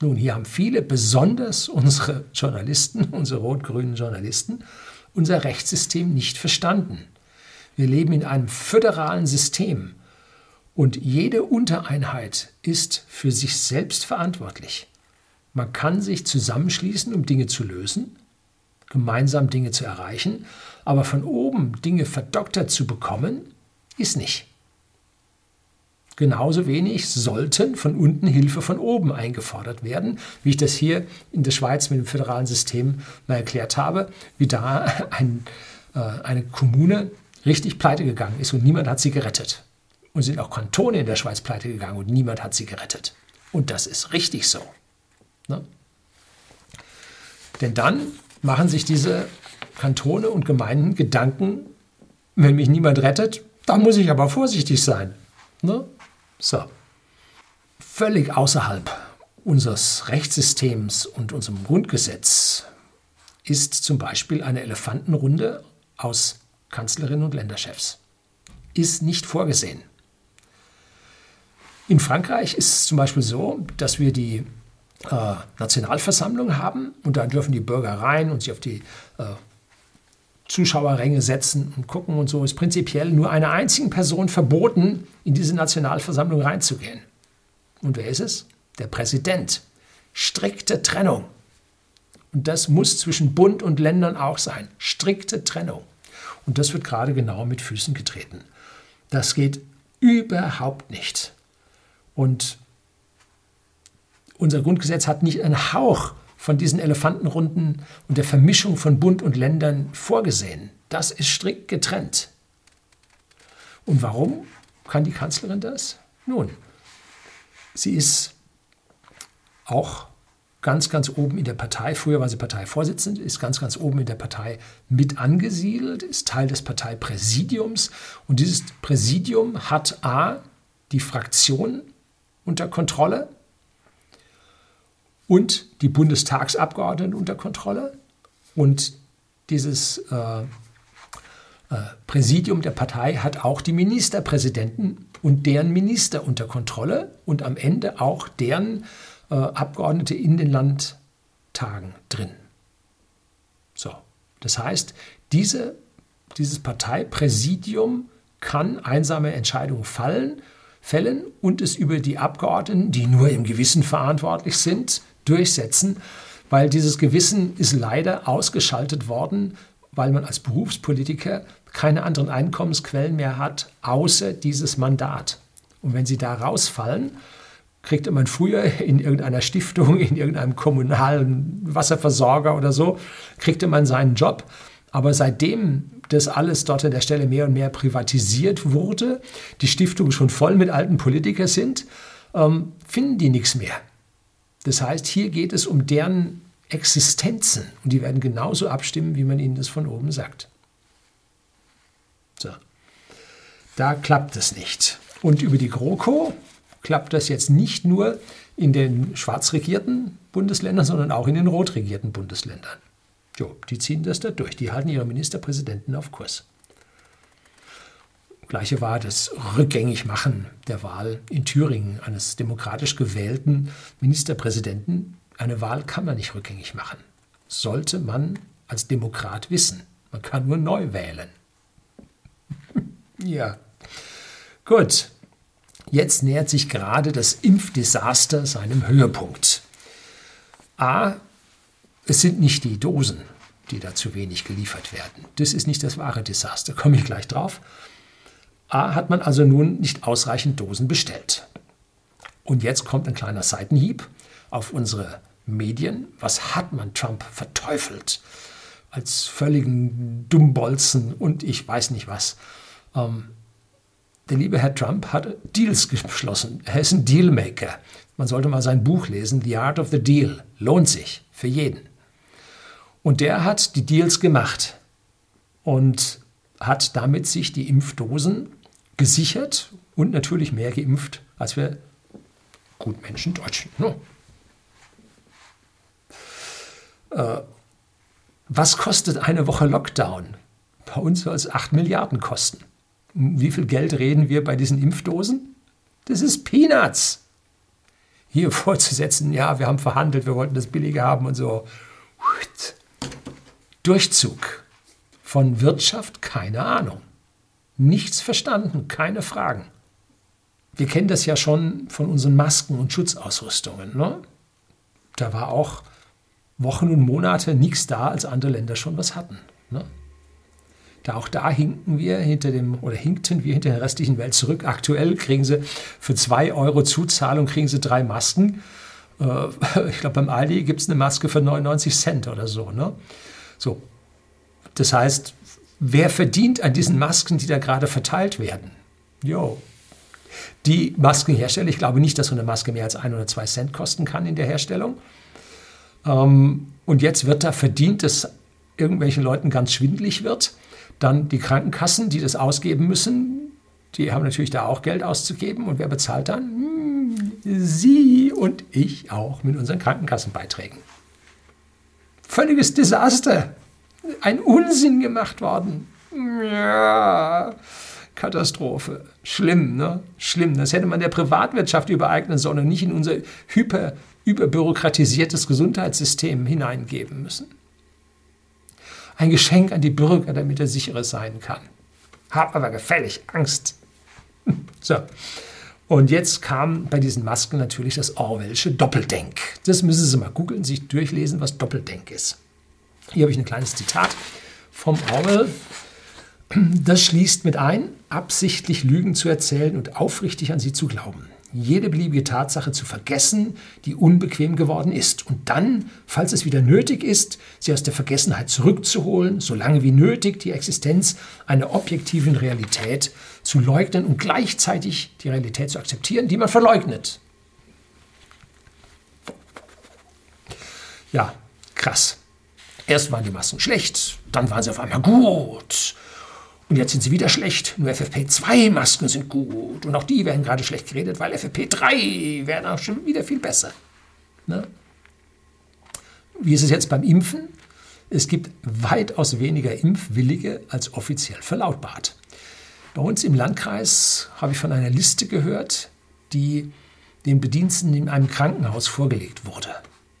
[SPEAKER 1] Nun, hier haben viele, besonders unsere Journalisten, [LAUGHS] unsere rot-grünen Journalisten, unser Rechtssystem nicht verstanden. Wir leben in einem föderalen System und jede Untereinheit ist für sich selbst verantwortlich. Man kann sich zusammenschließen, um Dinge zu lösen, gemeinsam Dinge zu erreichen, aber von oben Dinge verdoktert zu bekommen, ist nicht. Genauso wenig sollten von unten Hilfe von oben eingefordert werden, wie ich das hier in der Schweiz mit dem föderalen System mal erklärt habe, wie da [LAUGHS] ein, äh, eine Kommune richtig pleite gegangen ist und niemand hat sie gerettet. Und sind auch Kantone in der Schweiz pleite gegangen und niemand hat sie gerettet. Und das ist richtig so. Ne? Denn dann machen sich diese Kantone und Gemeinden Gedanken, wenn mich niemand rettet, dann muss ich aber vorsichtig sein. Ne? So. Völlig außerhalb unseres Rechtssystems und unserem Grundgesetz ist zum Beispiel eine Elefantenrunde aus Kanzlerinnen und Länderchefs. Ist nicht vorgesehen. In Frankreich ist es zum Beispiel so, dass wir die äh, Nationalversammlung haben und da dürfen die Bürger rein und sich auf die äh, Zuschauerränge setzen und gucken und so, ist prinzipiell nur einer einzigen Person verboten, in diese Nationalversammlung reinzugehen. Und wer ist es? Der Präsident. Strikte Trennung. Und das muss zwischen Bund und Ländern auch sein. Strikte Trennung. Und das wird gerade genau mit Füßen getreten. Das geht überhaupt nicht. Und unser Grundgesetz hat nicht einen Hauch von diesen Elefantenrunden und der Vermischung von Bund und Ländern vorgesehen. Das ist strikt getrennt. Und warum kann die Kanzlerin das? Nun, sie ist auch ganz, ganz oben in der Partei, früher war sie Parteivorsitzende, ist ganz, ganz oben in der Partei mit angesiedelt, ist Teil des Parteipräsidiums. Und dieses Präsidium hat A, die Fraktion unter Kontrolle, und die Bundestagsabgeordneten unter Kontrolle und dieses äh, äh, Präsidium der Partei hat auch die Ministerpräsidenten und deren Minister unter Kontrolle und am Ende auch deren äh, Abgeordnete in den Landtagen drin. So, das heißt, diese, dieses Parteipräsidium kann einsame Entscheidungen fallen, fällen und es über die Abgeordneten, die nur im Gewissen verantwortlich sind, durchsetzen, weil dieses Gewissen ist leider ausgeschaltet worden, weil man als Berufspolitiker keine anderen Einkommensquellen mehr hat, außer dieses Mandat. Und wenn sie da rausfallen, kriegte man früher in irgendeiner Stiftung, in irgendeinem kommunalen Wasserversorger oder so, kriegte man seinen Job. Aber seitdem das alles dort an der Stelle mehr und mehr privatisiert wurde, die Stiftungen schon voll mit alten Politikern sind, ähm, finden die nichts mehr. Das heißt, hier geht es um deren Existenzen und die werden genauso abstimmen, wie man ihnen das von oben sagt. So. Da klappt es nicht. Und über die GroKo klappt das jetzt nicht nur in den schwarz regierten Bundesländern, sondern auch in den rot regierten Bundesländern. Jo, die ziehen das da durch. Die halten ihre Ministerpräsidenten auf Kurs. Gleiche war das Rückgängigmachen der Wahl in Thüringen eines demokratisch gewählten Ministerpräsidenten. Eine Wahl kann man nicht rückgängig machen. Sollte man als Demokrat wissen. Man kann nur neu wählen. [LAUGHS] ja. Gut. Jetzt nähert sich gerade das Impfdesaster seinem Höhepunkt. A. Es sind nicht die Dosen, die da zu wenig geliefert werden. Das ist nicht das wahre Desaster, komme ich gleich drauf. A hat man also nun nicht ausreichend Dosen bestellt. Und jetzt kommt ein kleiner Seitenhieb auf unsere Medien. Was hat man Trump verteufelt? Als völligen Dummbolzen und ich weiß nicht was. Ähm, der liebe Herr Trump hat Deals geschlossen. Er ist ein Dealmaker. Man sollte mal sein Buch lesen, The Art of the Deal. Lohnt sich für jeden. Und der hat die Deals gemacht und hat damit sich die Impfdosen gesichert und natürlich mehr geimpft, als wir Gutmenschen Deutschen. Ne? Äh, was kostet eine Woche Lockdown? Bei uns soll es 8 Milliarden kosten. Wie viel Geld reden wir bei diesen Impfdosen? Das ist Peanuts. Hier [LAUGHS] vorzusetzen, ja, wir haben verhandelt, wir wollten das billiger haben und so. Durchzug von Wirtschaft, keine Ahnung. Nichts verstanden, keine Fragen. Wir kennen das ja schon von unseren Masken und Schutzausrüstungen. Ne? Da war auch Wochen und Monate nichts da, als andere Länder schon was hatten. Ne? Da auch da hinken wir hinter dem oder hinkten wir hinter der restlichen Welt zurück. Aktuell kriegen sie für 2 Euro Zuzahlung kriegen sie drei Masken. Äh, [LAUGHS] ich glaube, beim Aldi gibt es eine Maske für 99 Cent oder so. Ne? So. Das heißt, Wer verdient an diesen Masken, die da gerade verteilt werden? Jo. Die Maskenhersteller, ich glaube nicht, dass so eine Maske mehr als ein oder zwei Cent kosten kann in der Herstellung. Ähm, und jetzt wird da verdient, dass irgendwelchen Leuten ganz schwindlig wird. Dann die Krankenkassen, die das ausgeben müssen, die haben natürlich da auch Geld auszugeben. Und wer bezahlt dann? Hm, Sie und ich auch mit unseren Krankenkassenbeiträgen. Völliges Desaster ein Unsinn gemacht worden. Ja, Katastrophe. Schlimm, ne? Schlimm. Das hätte man der Privatwirtschaft übereignen sollen und nicht in unser hyper, überbürokratisiertes Gesundheitssystem hineingeben müssen. Ein Geschenk an die Bürger, damit er sicherer sein kann. Hab aber gefällig Angst. [LAUGHS] So. Und jetzt kam bei diesen Masken natürlich das Orwellsche Doppeldenk. Das müssen Sie mal googeln, sich durchlesen, was Doppeldenk ist. Hier habe ich ein kleines Zitat vom Orwell. Das schließt mit ein, absichtlich Lügen zu erzählen und aufrichtig an sie zu glauben. Jede beliebige Tatsache zu vergessen, die unbequem geworden ist. Und dann, falls es wieder nötig ist, sie aus der Vergessenheit zurückzuholen, solange wie nötig die Existenz einer objektiven Realität zu leugnen und gleichzeitig die Realität zu akzeptieren, die man verleugnet. Ja, krass. Erst waren die Masken schlecht, dann waren sie auf einmal gut. Und jetzt sind sie wieder schlecht. Nur FFP2-Masken sind gut. Und auch die werden gerade schlecht geredet, weil FFP3 wären auch schon wieder viel besser. Ne? Wie ist es jetzt beim Impfen? Es gibt weitaus weniger Impfwillige als offiziell verlautbart. Bei uns im Landkreis habe ich von einer Liste gehört, die den Bediensteten in einem Krankenhaus vorgelegt wurde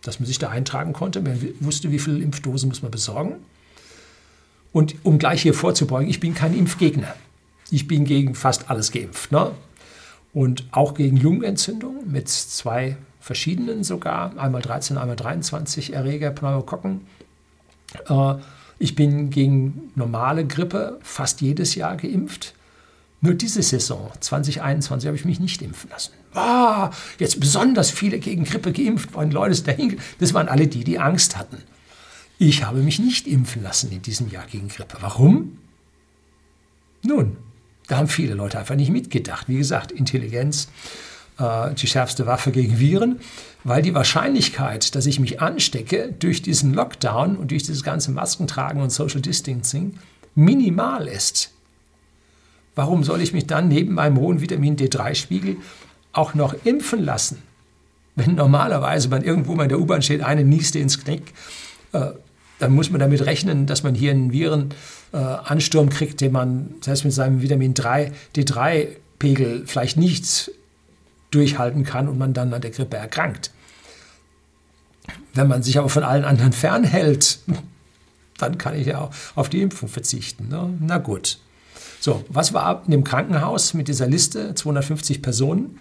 [SPEAKER 1] dass man sich da eintragen konnte. Man wusste, wie viele Impfdosen muss man besorgen. Und um gleich hier vorzubeugen, ich bin kein Impfgegner. Ich bin gegen fast alles geimpft. Ne? Und auch gegen Lungenentzündung mit zwei verschiedenen sogar, einmal 13, einmal 23 Erreger, Pneumokokken. Äh, ich bin gegen normale Grippe fast jedes Jahr geimpft. Nur diese Saison 2021 habe ich mich nicht impfen lassen. Ah, jetzt besonders viele gegen Grippe geimpft worden, Leute. Das waren alle die, die Angst hatten. Ich habe mich nicht impfen lassen in diesem Jahr gegen Grippe. Warum? Nun, da haben viele Leute einfach nicht mitgedacht. Wie gesagt, Intelligenz, äh, die schärfste Waffe gegen Viren, weil die Wahrscheinlichkeit, dass ich mich anstecke durch diesen Lockdown und durch dieses ganze Maskentragen und Social Distancing minimal ist. Warum soll ich mich dann neben meinem hohen Vitamin D3-Spiegel auch noch impfen lassen? Wenn normalerweise man irgendwo mal in der U-Bahn steht, eine nieste ins Knick, äh, dann muss man damit rechnen, dass man hier einen Virenansturm äh, kriegt, den man selbst mit seinem Vitamin 3, D3-Pegel vielleicht nicht durchhalten kann und man dann an der Grippe erkrankt. Wenn man sich aber von allen anderen fernhält, [LAUGHS] dann kann ich ja auch auf die Impfung verzichten. Ne? Na gut. So, was war in dem Krankenhaus mit dieser Liste? 250 Personen.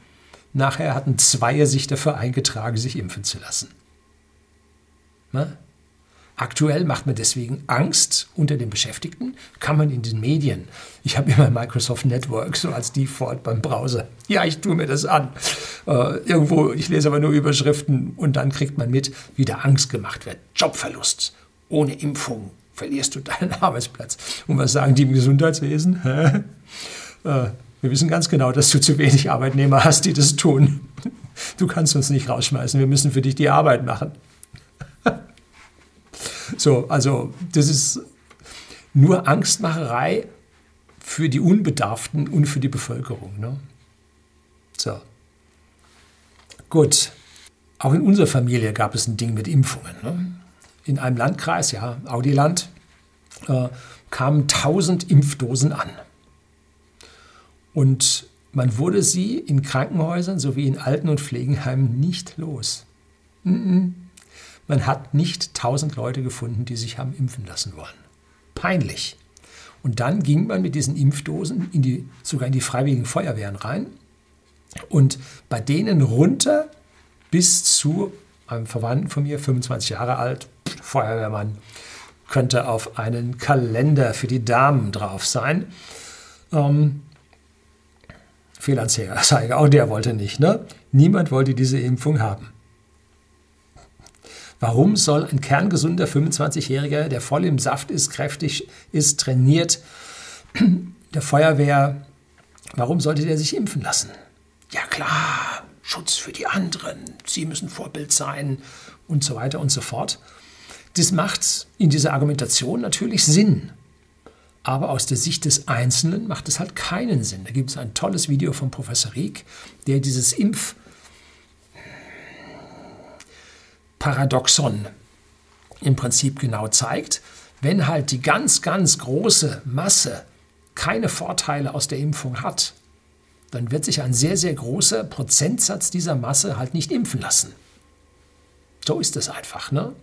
[SPEAKER 1] Nachher hatten zwei sich dafür eingetragen, sich impfen zu lassen. Ne? Aktuell macht man deswegen Angst unter den Beschäftigten, kann man in den Medien. Ich habe immer Microsoft Network so als Default beim Browser. Ja, ich tue mir das an. Äh, irgendwo, ich lese aber nur Überschriften und dann kriegt man mit, wie da Angst gemacht wird. Jobverlust. Ohne Impfung verlierst du deinen [LAUGHS] Arbeitsplatz. Und was sagen die im Gesundheitswesen? Äh, wir wissen ganz genau, dass du zu wenig Arbeitnehmer hast, die das tun. Du kannst uns nicht rausschmeißen, wir müssen für dich die Arbeit machen. So, also das ist nur Angstmacherei für die Unbedarften und für die Bevölkerung. Ne? So. Gut. Auch in unserer Familie gab es ein Ding mit Impfungen. Ne? In einem Landkreis, ja, Audiland, äh, kamen 1000 Impfdosen an. Und man wurde sie in Krankenhäusern sowie in Alten- und Pflegenheimen nicht los. Mm -mm. Man hat nicht tausend Leute gefunden, die sich haben impfen lassen wollen. Peinlich. Und dann ging man mit diesen Impfdosen in die, sogar in die freiwilligen Feuerwehren rein und bei denen runter bis zu einem Verwandten von mir, 25 Jahre alt, Feuerwehrmann, könnte auf einen Kalender für die Damen drauf sein. Ähm, Fehlanzeiger, [LAUGHS] auch der wollte nicht. Ne? Niemand wollte diese Impfung haben. Warum soll ein kerngesunder 25-Jähriger, der voll im Saft ist, kräftig ist, trainiert, [CLEARS THROAT] der Feuerwehr, warum sollte der sich impfen lassen? Ja klar, Schutz für die anderen, sie müssen Vorbild sein und so weiter und so fort. Das macht in dieser Argumentation natürlich Sinn. Aber aus der Sicht des Einzelnen macht es halt keinen Sinn. Da gibt es ein tolles Video von Professor Rieck, der dieses Impf- Paradoxon im Prinzip genau zeigt. Wenn halt die ganz, ganz große Masse keine Vorteile aus der Impfung hat, dann wird sich ein sehr, sehr großer Prozentsatz dieser Masse halt nicht impfen lassen. So ist es einfach. Ne?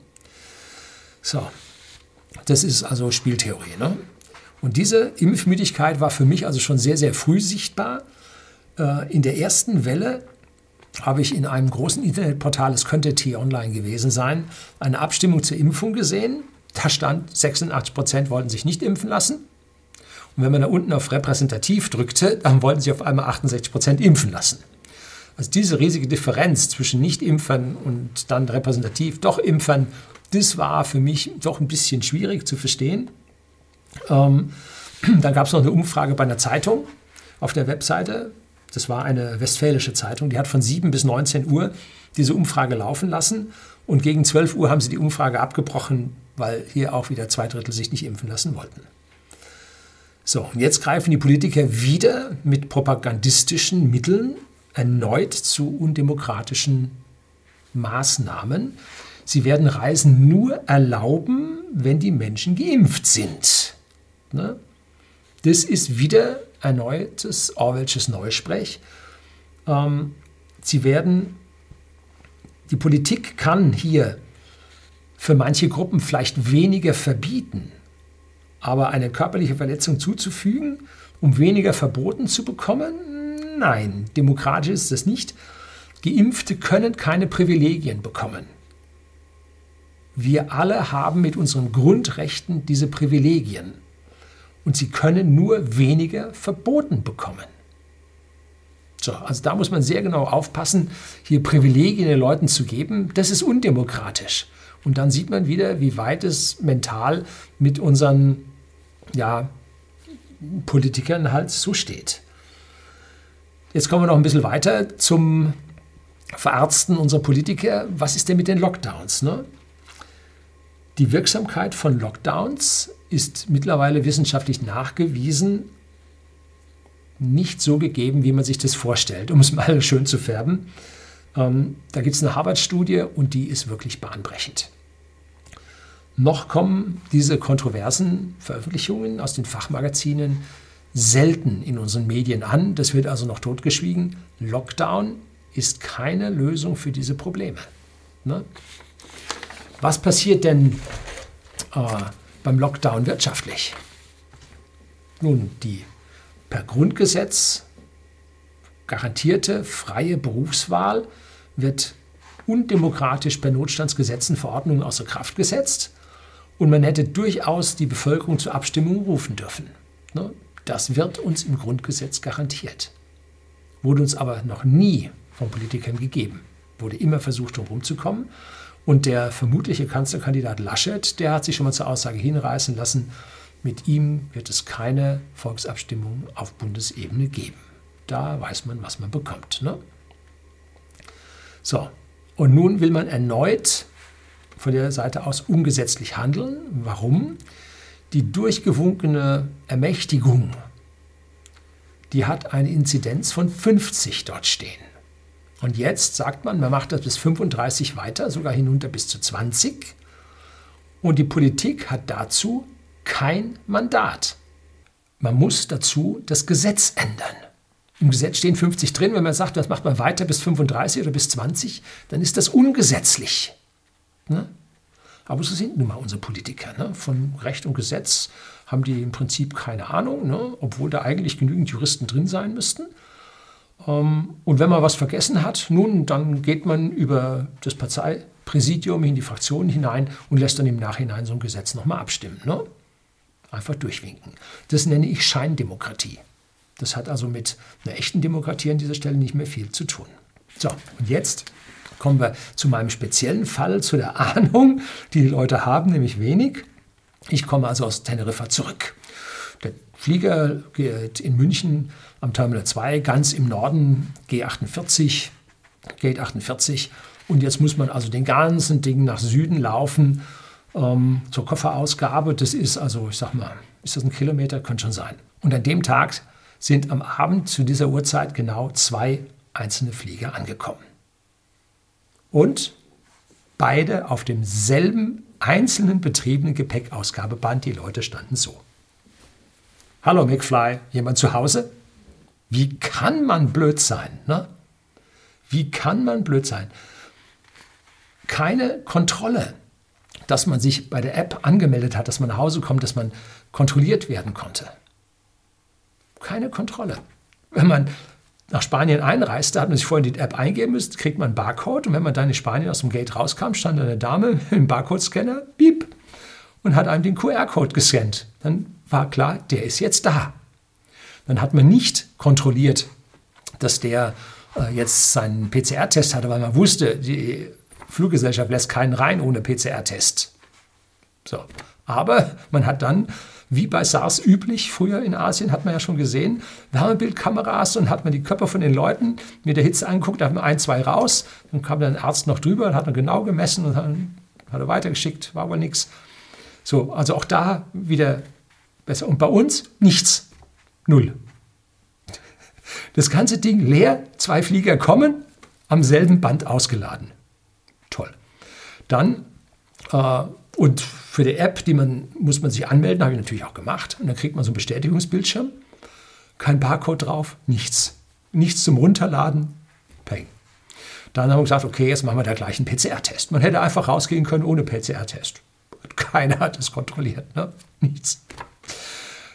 [SPEAKER 1] So, das ist also Spieltheorie. Ne? Und diese Impfmüdigkeit war für mich also schon sehr, sehr früh sichtbar. Äh, in der ersten Welle habe ich in einem großen Internetportal, es könnte T-Online gewesen sein, eine Abstimmung zur Impfung gesehen. Da stand, 86 Prozent wollten sich nicht impfen lassen. Und wenn man da unten auf repräsentativ drückte, dann wollten sich auf einmal 68 Prozent impfen lassen. Also diese riesige Differenz zwischen Nicht-Impfern und dann repräsentativ doch Impfern, das war für mich doch ein bisschen schwierig zu verstehen. Ähm, [CLEARS THROAT] dann gab es noch eine Umfrage bei einer Zeitung auf der Webseite. Das war eine westfälische Zeitung, die hat von 7 bis 19 Uhr diese Umfrage laufen lassen. Und gegen 12 Uhr haben sie die Umfrage abgebrochen, weil hier auch wieder zwei Drittel sich nicht impfen lassen wollten. So, und jetzt greifen die Politiker wieder mit propagandistischen Mitteln erneut zu undemokratischen Maßnahmen. Sie werden Reisen nur erlauben, wenn die Menschen geimpft sind. Ne? Das ist wieder erneutes Orwellsches Neusprech. Ähm, sie werden, die Politik kann hier für manche Gruppen vielleicht weniger verbieten, aber eine körperliche Verletzung zuzufügen, um weniger verboten zu bekommen? Nein, demokratisch ist das nicht. Geimpfte können keine Privilegien bekommen. Wir alle haben mit unseren Grundrechten diese Privilegien. Und sie können nur weniger verboten bekommen. So, also da muss man sehr genau aufpassen, hier Privilegien den Leuten zu geben. Das ist undemokratisch. Und dann sieht man wieder, wie weit es mental mit unseren ja, Politikern halt so steht. Jetzt kommen wir noch ein bisschen weiter zum Verarzten unserer Politiker. Was ist denn mit den Lockdowns? Ne? Die Wirksamkeit von Lockdowns ist mittlerweile wissenschaftlich nachgewiesen nicht so gegeben, wie man sich das vorstellt, um es mal [LAUGHS] schön zu färben. Ähm, da gibt es eine Harvard-Studie und die ist wirklich bahnbrechend. Noch kommen diese kontroversen Veröffentlichungen aus den Fachmagazinen selten in unseren Medien an. Das wird also noch totgeschwiegen. Lockdown ist keine Lösung für diese Probleme. Ne? Was passiert denn äh, beim Lockdown wirtschaftlich? Nun, die per Grundgesetz garantierte freie Berufswahl wird undemokratisch per Notstandsgesetzen, Verordnungen außer Kraft gesetzt und man hätte durchaus die Bevölkerung zur Abstimmung rufen dürfen. Ne? Das wird uns im Grundgesetz garantiert. Wurde uns aber noch nie von Politikern gegeben. Wurde immer versucht, drum rumzukommen. Und der vermutliche Kanzlerkandidat Laschet, der hat sich schon mal zur Aussage hinreißen lassen, mit ihm wird es keine Volksabstimmung auf Bundesebene geben. Da weiß man, was man bekommt. Ne? So, und nun will man erneut von der Seite aus ungesetzlich handeln. Warum? Die durchgewunkene Ermächtigung, die hat eine Inzidenz von 50 dort stehen. Und jetzt sagt man, man macht das bis 35 weiter, sogar hinunter bis zu 20. Und die Politik hat dazu kein Mandat. Man muss dazu das Gesetz ändern. Im Gesetz stehen 50 drin. Wenn man sagt, das macht man weiter bis 35 oder bis 20, dann ist das ungesetzlich. Ne? Aber so sind nun mal unsere Politiker. Ne? Von Recht und Gesetz haben die im Prinzip keine Ahnung, ne? obwohl da eigentlich genügend Juristen drin sein müssten. Ähm, und wenn man was vergessen hat, nun, dann geht man über das Parteipräsidium in die Fraktionen hinein und lässt dann im Nachhinein so ein Gesetz nochmal abstimmen. Ne? Einfach durchwinken. Das nenne ich Scheindemokratie. Das hat also mit einer echten Demokratie an dieser Stelle nicht mehr viel zu tun. So, und jetzt kommen wir zu meinem speziellen Fall, zu der [LAUGHS] Ahnung, die die Leute haben, nämlich wenig. Ich komme also aus Teneriffa zurück. Flieger geht in München am Terminal 2, ganz im Norden, G48, Gate 48. Und jetzt muss man also den ganzen Ding nach Süden laufen ähm, zur Kofferausgabe. Das ist also, ich sag mal, ist das ein Kilometer? Könnte schon sein. Und an dem Tag sind am Abend zu dieser Uhrzeit genau zwei einzelne Flieger angekommen. Und beide auf demselben einzelnen betriebenen Gepäckausgabeband. Die Leute standen so. Hallo McFly, jemand zu Hause? Wie kann man blöd sein? Ne? Wie kann man blöd sein? Keine Kontrolle dass man sich bei der App angemeldet hat, dass man nach Hause kommt, dass man kontrolliert werden konnte. Keine Kontrolle. Wenn man nach Spanien einreist, da hat man sich vorhin die App eingeben müssen, kriegt man einen Barcode und wenn man dann in Spanien aus dem Gate rauskam, stand eine Dame [LAUGHS] im Barcode-Scanner, piep, und hat einem den QR-Code gescannt. Dann war klar, der ist jetzt da. Dann hat man nicht kontrolliert, dass der äh, jetzt seinen PCR-Test hatte, weil man wusste, die Fluggesellschaft lässt keinen rein ohne PCR-Test. So. Aber man hat dann, wie bei SARS üblich, früher in Asien hat man ja schon gesehen, Wärmebildkameras und hat man die Körper von den Leuten mit der Hitze angeguckt, da hat man ein, zwei raus, dann kam dann ein Arzt noch drüber und hat dann genau gemessen und dann hat er weitergeschickt, war aber nichts. So, also auch da wieder besser. Und bei uns nichts. Null. Das ganze Ding leer, zwei Flieger kommen, am selben Band ausgeladen. Toll. Dann, äh, und für die App, die man, muss man sich anmelden, habe ich natürlich auch gemacht. Und dann kriegt man so einen Bestätigungsbildschirm. Kein Barcode drauf, nichts. Nichts zum Runterladen, Peng. Dann haben wir gesagt, okay, jetzt machen wir da gleich einen PCR-Test. Man hätte einfach rausgehen können ohne PCR-Test. [LAUGHS] Keiner hat es kontrolliert, ne? nichts.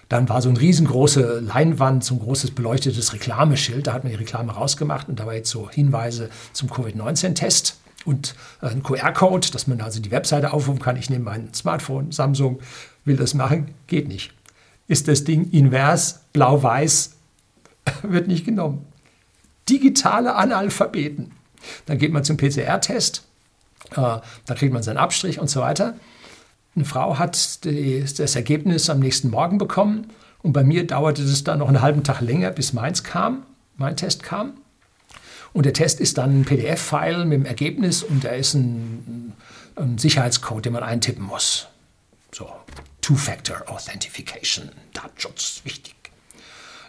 [SPEAKER 1] Dann war so eine riesengroße Leinwand, so ein großes beleuchtetes Reklameschild. Da hat man die Reklame rausgemacht und da war jetzt so Hinweise zum Covid-19-Test und ein QR-Code, dass man also die Webseite aufrufen kann. Ich nehme mein Smartphone, Samsung, will das machen, geht nicht. ist das Ding invers, blau-weiß, [LAUGHS] wird nicht genommen. Digitale Analphabeten. Dann geht man zum PCR-Test, äh, da kriegt man seinen Abstrich und so weiter. Eine Frau hat das Ergebnis am nächsten Morgen bekommen und bei mir dauerte es dann noch einen halben Tag länger, bis meins kam, mein Test kam. Und der Test ist dann ein PDF-File mit dem Ergebnis und da ist ein, ein Sicherheitscode, den man eintippen muss. So, Two-Factor Authentication, Datenschutz, wichtig.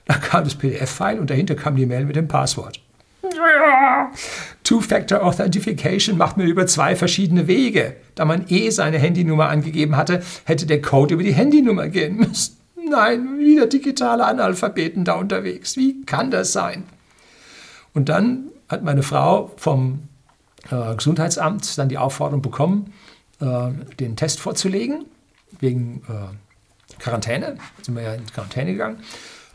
[SPEAKER 1] Da kam das PDF-File und dahinter kam die Mail mit dem Passwort. Two-Factor Authentication macht man über zwei verschiedene Wege. Da man eh seine Handynummer angegeben hatte, hätte der Code über die Handynummer gehen müssen. Nein, wieder digitale Analphabeten da unterwegs. Wie kann das sein? Und dann hat meine Frau vom äh, Gesundheitsamt dann die Aufforderung bekommen, äh, den Test vorzulegen, wegen äh, Quarantäne. Da sind wir ja in Quarantäne gegangen.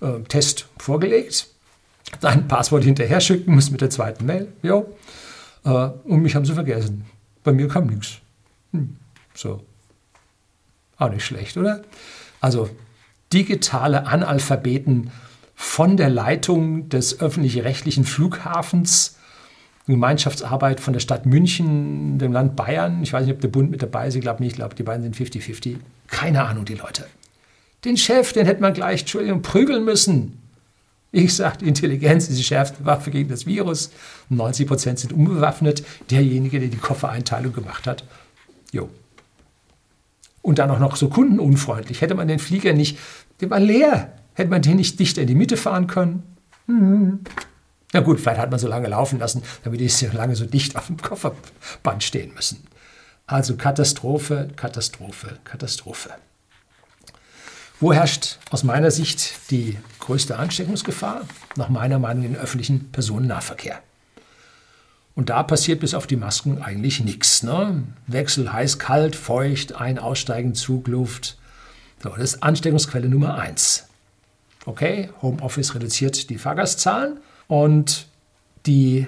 [SPEAKER 1] Äh, Test vorgelegt, dann Passwort hinterher schicken muss mit der zweiten Mail. Jo. Äh, und mich haben sie vergessen. Bei mir kam nichts. Hm. So. Auch nicht schlecht, oder? Also digitale Analphabeten von der Leitung des öffentlich-rechtlichen Flughafens, Gemeinschaftsarbeit von der Stadt München, dem Land Bayern. Ich weiß nicht, ob der Bund mit dabei ist, ich glaube nicht, ich glaube, die beiden sind 50-50. Keine Ahnung, die Leute. Den Chef, den hätte man gleich, Entschuldigung, prügeln müssen. Ich sage, Intelligenz ist die schärfste Waffe gegen das Virus. 90 Prozent sind unbewaffnet. Derjenige, der die Koffereinteilung gemacht hat, jo. Und dann auch noch so kundenunfreundlich. Hätte man den Flieger nicht, der war leer. Hätte man den nicht dichter in die Mitte fahren können? Hm. Na gut, vielleicht hat man so lange laufen lassen, damit die so lange so dicht auf dem Kofferband stehen müssen. Also Katastrophe, Katastrophe, Katastrophe. Wo herrscht aus meiner Sicht die größte Ansteckungsgefahr? Nach meiner Meinung im öffentlichen Personennahverkehr. Und da passiert bis auf die Masken eigentlich nichts. Ne? Wechsel heiß, kalt, feucht, ein, aussteigen, Zugluft. So, das ist Ansteckungsquelle Nummer eins. Okay, Homeoffice reduziert die Fahrgastzahlen und die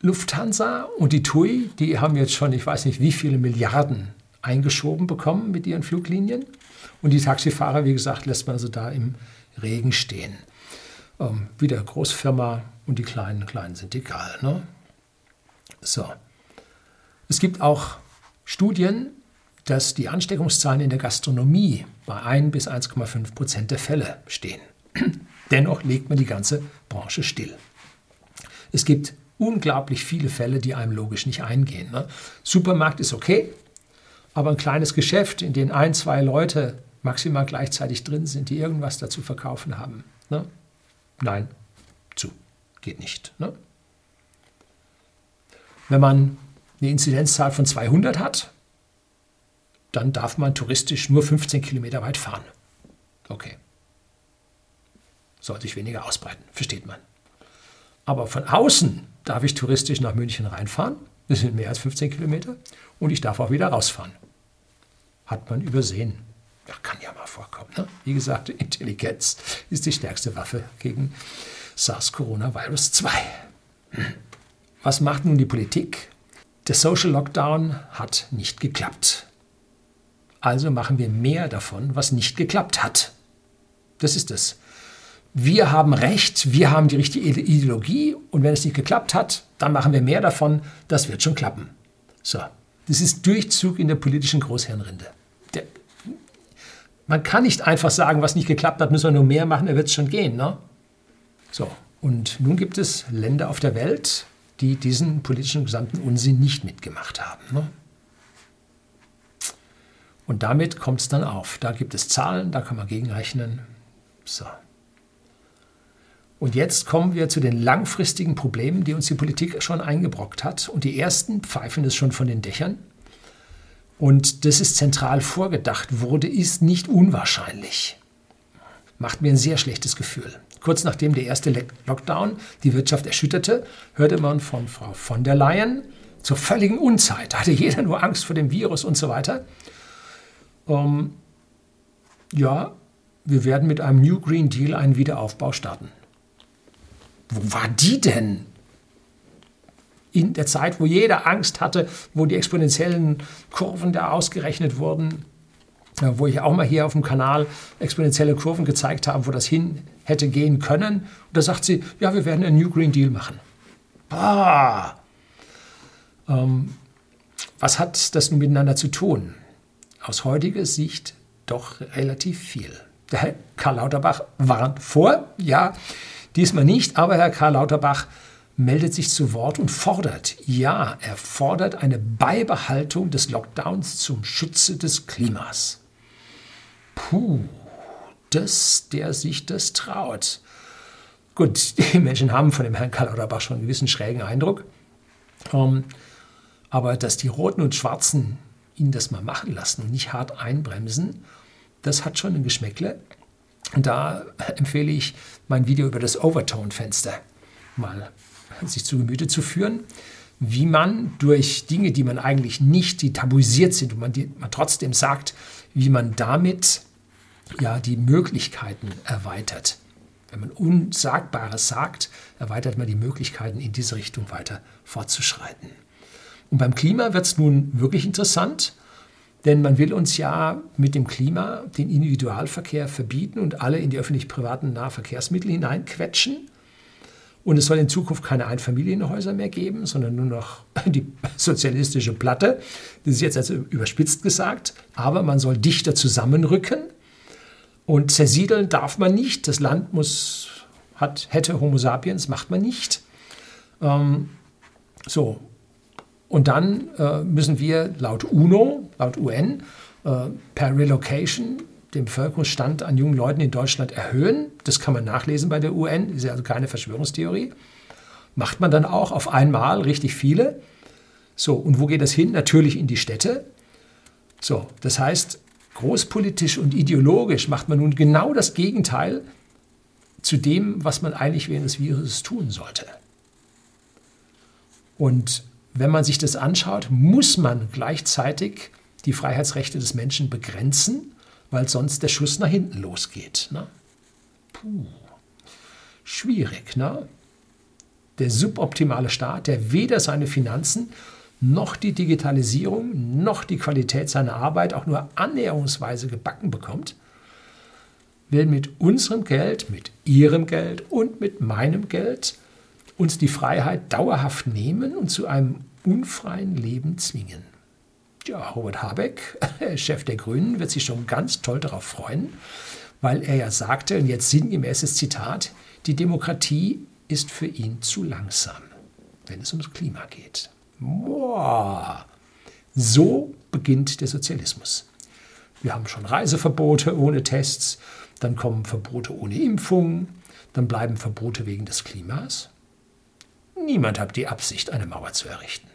[SPEAKER 1] Lufthansa und die TUI, die haben jetzt schon, ich weiß nicht wie viele Milliarden eingeschoben bekommen mit ihren Fluglinien. Und die Taxifahrer, wie gesagt, lässt man also da im Regen stehen. Ähm, wieder Großfirma und die Kleinen, Kleinen sind egal. Ne? So. Es gibt auch Studien, dass die Ansteckungszahlen in der Gastronomie bei 1 bis 1,5 Prozent der Fälle stehen. [CLEARS THROAT] Dennoch legt man die ganze Branche still. Es gibt unglaublich viele Fälle, die einem logisch nicht eingehen. Ne? Supermarkt ist okay, aber ein kleines Geschäft, in dem ein, zwei Leute maximal gleichzeitig drin sind, die irgendwas dazu verkaufen haben. Ne? Nein, zu. Geht nicht. Ne? Wenn man eine Inzidenzzahl von 200 hat, dann darf man touristisch nur 15 Kilometer weit fahren. Okay. Sollte sich weniger ausbreiten, versteht man. Aber von außen darf ich touristisch nach München reinfahren. Das sind mehr als 15 Kilometer. Und ich darf auch wieder rausfahren hat man übersehen. Ja, kann ja mal vorkommen. Ne? Wie gesagt, Intelligenz ist die stärkste Waffe gegen SARS-Coronavirus 2. Hm. Was macht nun die Politik? Der Social Lockdown hat nicht geklappt. Also machen wir mehr davon, was nicht geklappt hat. Das ist es. Wir haben Recht, wir haben die richtige Ideologie und wenn es nicht geklappt hat, dann machen wir mehr davon, das wird schon klappen. So, das ist Durchzug in der politischen Großhirnrinde. Man kann nicht einfach sagen, was nicht geklappt hat, müssen wir nur mehr machen, dann wird es schon gehen. Ne? So, und nun gibt es Länder auf der Welt, die diesen politischen gesamten Unsinn nicht mitgemacht haben. Ne? Und damit kommt es dann auf. Da gibt es Zahlen, da kann man gegenrechnen. So. Und jetzt kommen wir zu den langfristigen Problemen, die uns die Politik schon eingebrockt hat. Und die ersten pfeifen es schon von den Dächern. Und das ist zentral vorgedacht wurde, ist nicht unwahrscheinlich. Macht mir ein sehr schlechtes Gefühl. Kurz nachdem der erste Lockdown die Wirtschaft erschütterte, hörte man von Frau von der Leyen zur völligen Unzeit. Da hatte jeder nur Angst vor dem Virus und so weiter. Ähm, ja, wir werden mit einem New Green Deal einen Wiederaufbau starten. Wo war die denn? In der Zeit, wo jeder Angst hatte, wo die exponentiellen Kurven da ausgerechnet wurden. wo ich auch mal hier auf dem Kanal exponentielle Kurven gezeigt habe, wo das hin hätte gehen können. Und da sagt sie, ja, wir werden einen New Green Deal machen. Bah! Ähm, was hat das nun miteinander zu tun? Aus heutiger Sicht doch relativ viel. Der Herr Karl Lauterbach warnt vor, ja, diesmal nicht, aber Herr Karl Lauterbach meldet sich zu Wort und fordert, ja, er fordert eine Beibehaltung des Lockdowns zum Schutze des Klimas. Puh, das, der sich das traut. Gut, [LAUGHS] die Menschen haben von dem Herrn Karl Lauterbach schon einen gewissen schrägen Eindruck. Ähm, aber dass die Roten und Schwarzen ihn das mal machen lassen und nicht hart einbremsen, das hat schon ein Geschmäckle. Und da empfehle ich mein Video über das Overtone-Fenster mal sich zu Gemüte zu führen, wie man durch Dinge, die man eigentlich nicht, die tabuisiert sind und man, die, man trotzdem sagt, wie man damit ja die Möglichkeiten erweitert. Wenn man Unsagbares sagt, erweitert man die Möglichkeiten, in diese Richtung weiter fortzuschreiten. Und beim Klima wird es nun wirklich interessant, denn man will uns ja mit dem Klima den Individualverkehr verbieten und alle in die öffentlich-privaten Nahverkehrsmittel hineinquetschen. Und es soll in Zukunft keine Einfamilienhäuser mehr geben, sondern nur noch [LAUGHS] die sozialistische Platte. Das ist jetzt also überspitzt gesagt. Aber man soll dichter zusammenrücken. Und zersiedeln darf man nicht. Das Land muss, hat, hätte Homo sapiens, macht man nicht. Ähm, so, und dann äh, müssen wir laut UNO, laut UN, äh, per Relocation den Bevölkerungsstand an jungen Leuten in Deutschland erhöhen. Das kann man nachlesen bei der UN, ist ja also keine Verschwörungstheorie. Macht man dann auch auf einmal richtig viele. So, und wo geht das hin? Natürlich in die Städte. So, das heißt, großpolitisch und ideologisch macht man nun genau das Gegenteil zu dem, was man eigentlich während des Virus tun sollte. Und wenn man sich das anschaut, muss man gleichzeitig die Freiheitsrechte des Menschen begrenzen, weil sonst der Schuss nach hinten losgeht. Ne? Puh. Schwierig, ne? Der suboptimale Staat, der weder seine Finanzen noch die Digitalisierung noch die Qualität seiner Arbeit auch nur annäherungsweise gebacken bekommt, will mit unserem Geld, mit ihrem Geld und mit meinem Geld uns die Freiheit dauerhaft nehmen und zu einem unfreien Leben zwingen. Ja, Robert Habeck, [LAUGHS] Chef der Grünen, wird sich schon ganz toll darauf freuen, weil er ja sagte, und jetzt sinngemäßes Zitat, die Demokratie ist für ihn zu langsam, wenn es ums Klima geht. Boah. So beginnt der Sozialismus. Wir haben schon Reiseverbote ohne Tests, dann kommen Verbote ohne Impfung, dann bleiben Verbote wegen des Klimas. Niemand hat die Absicht, eine Mauer zu errichten.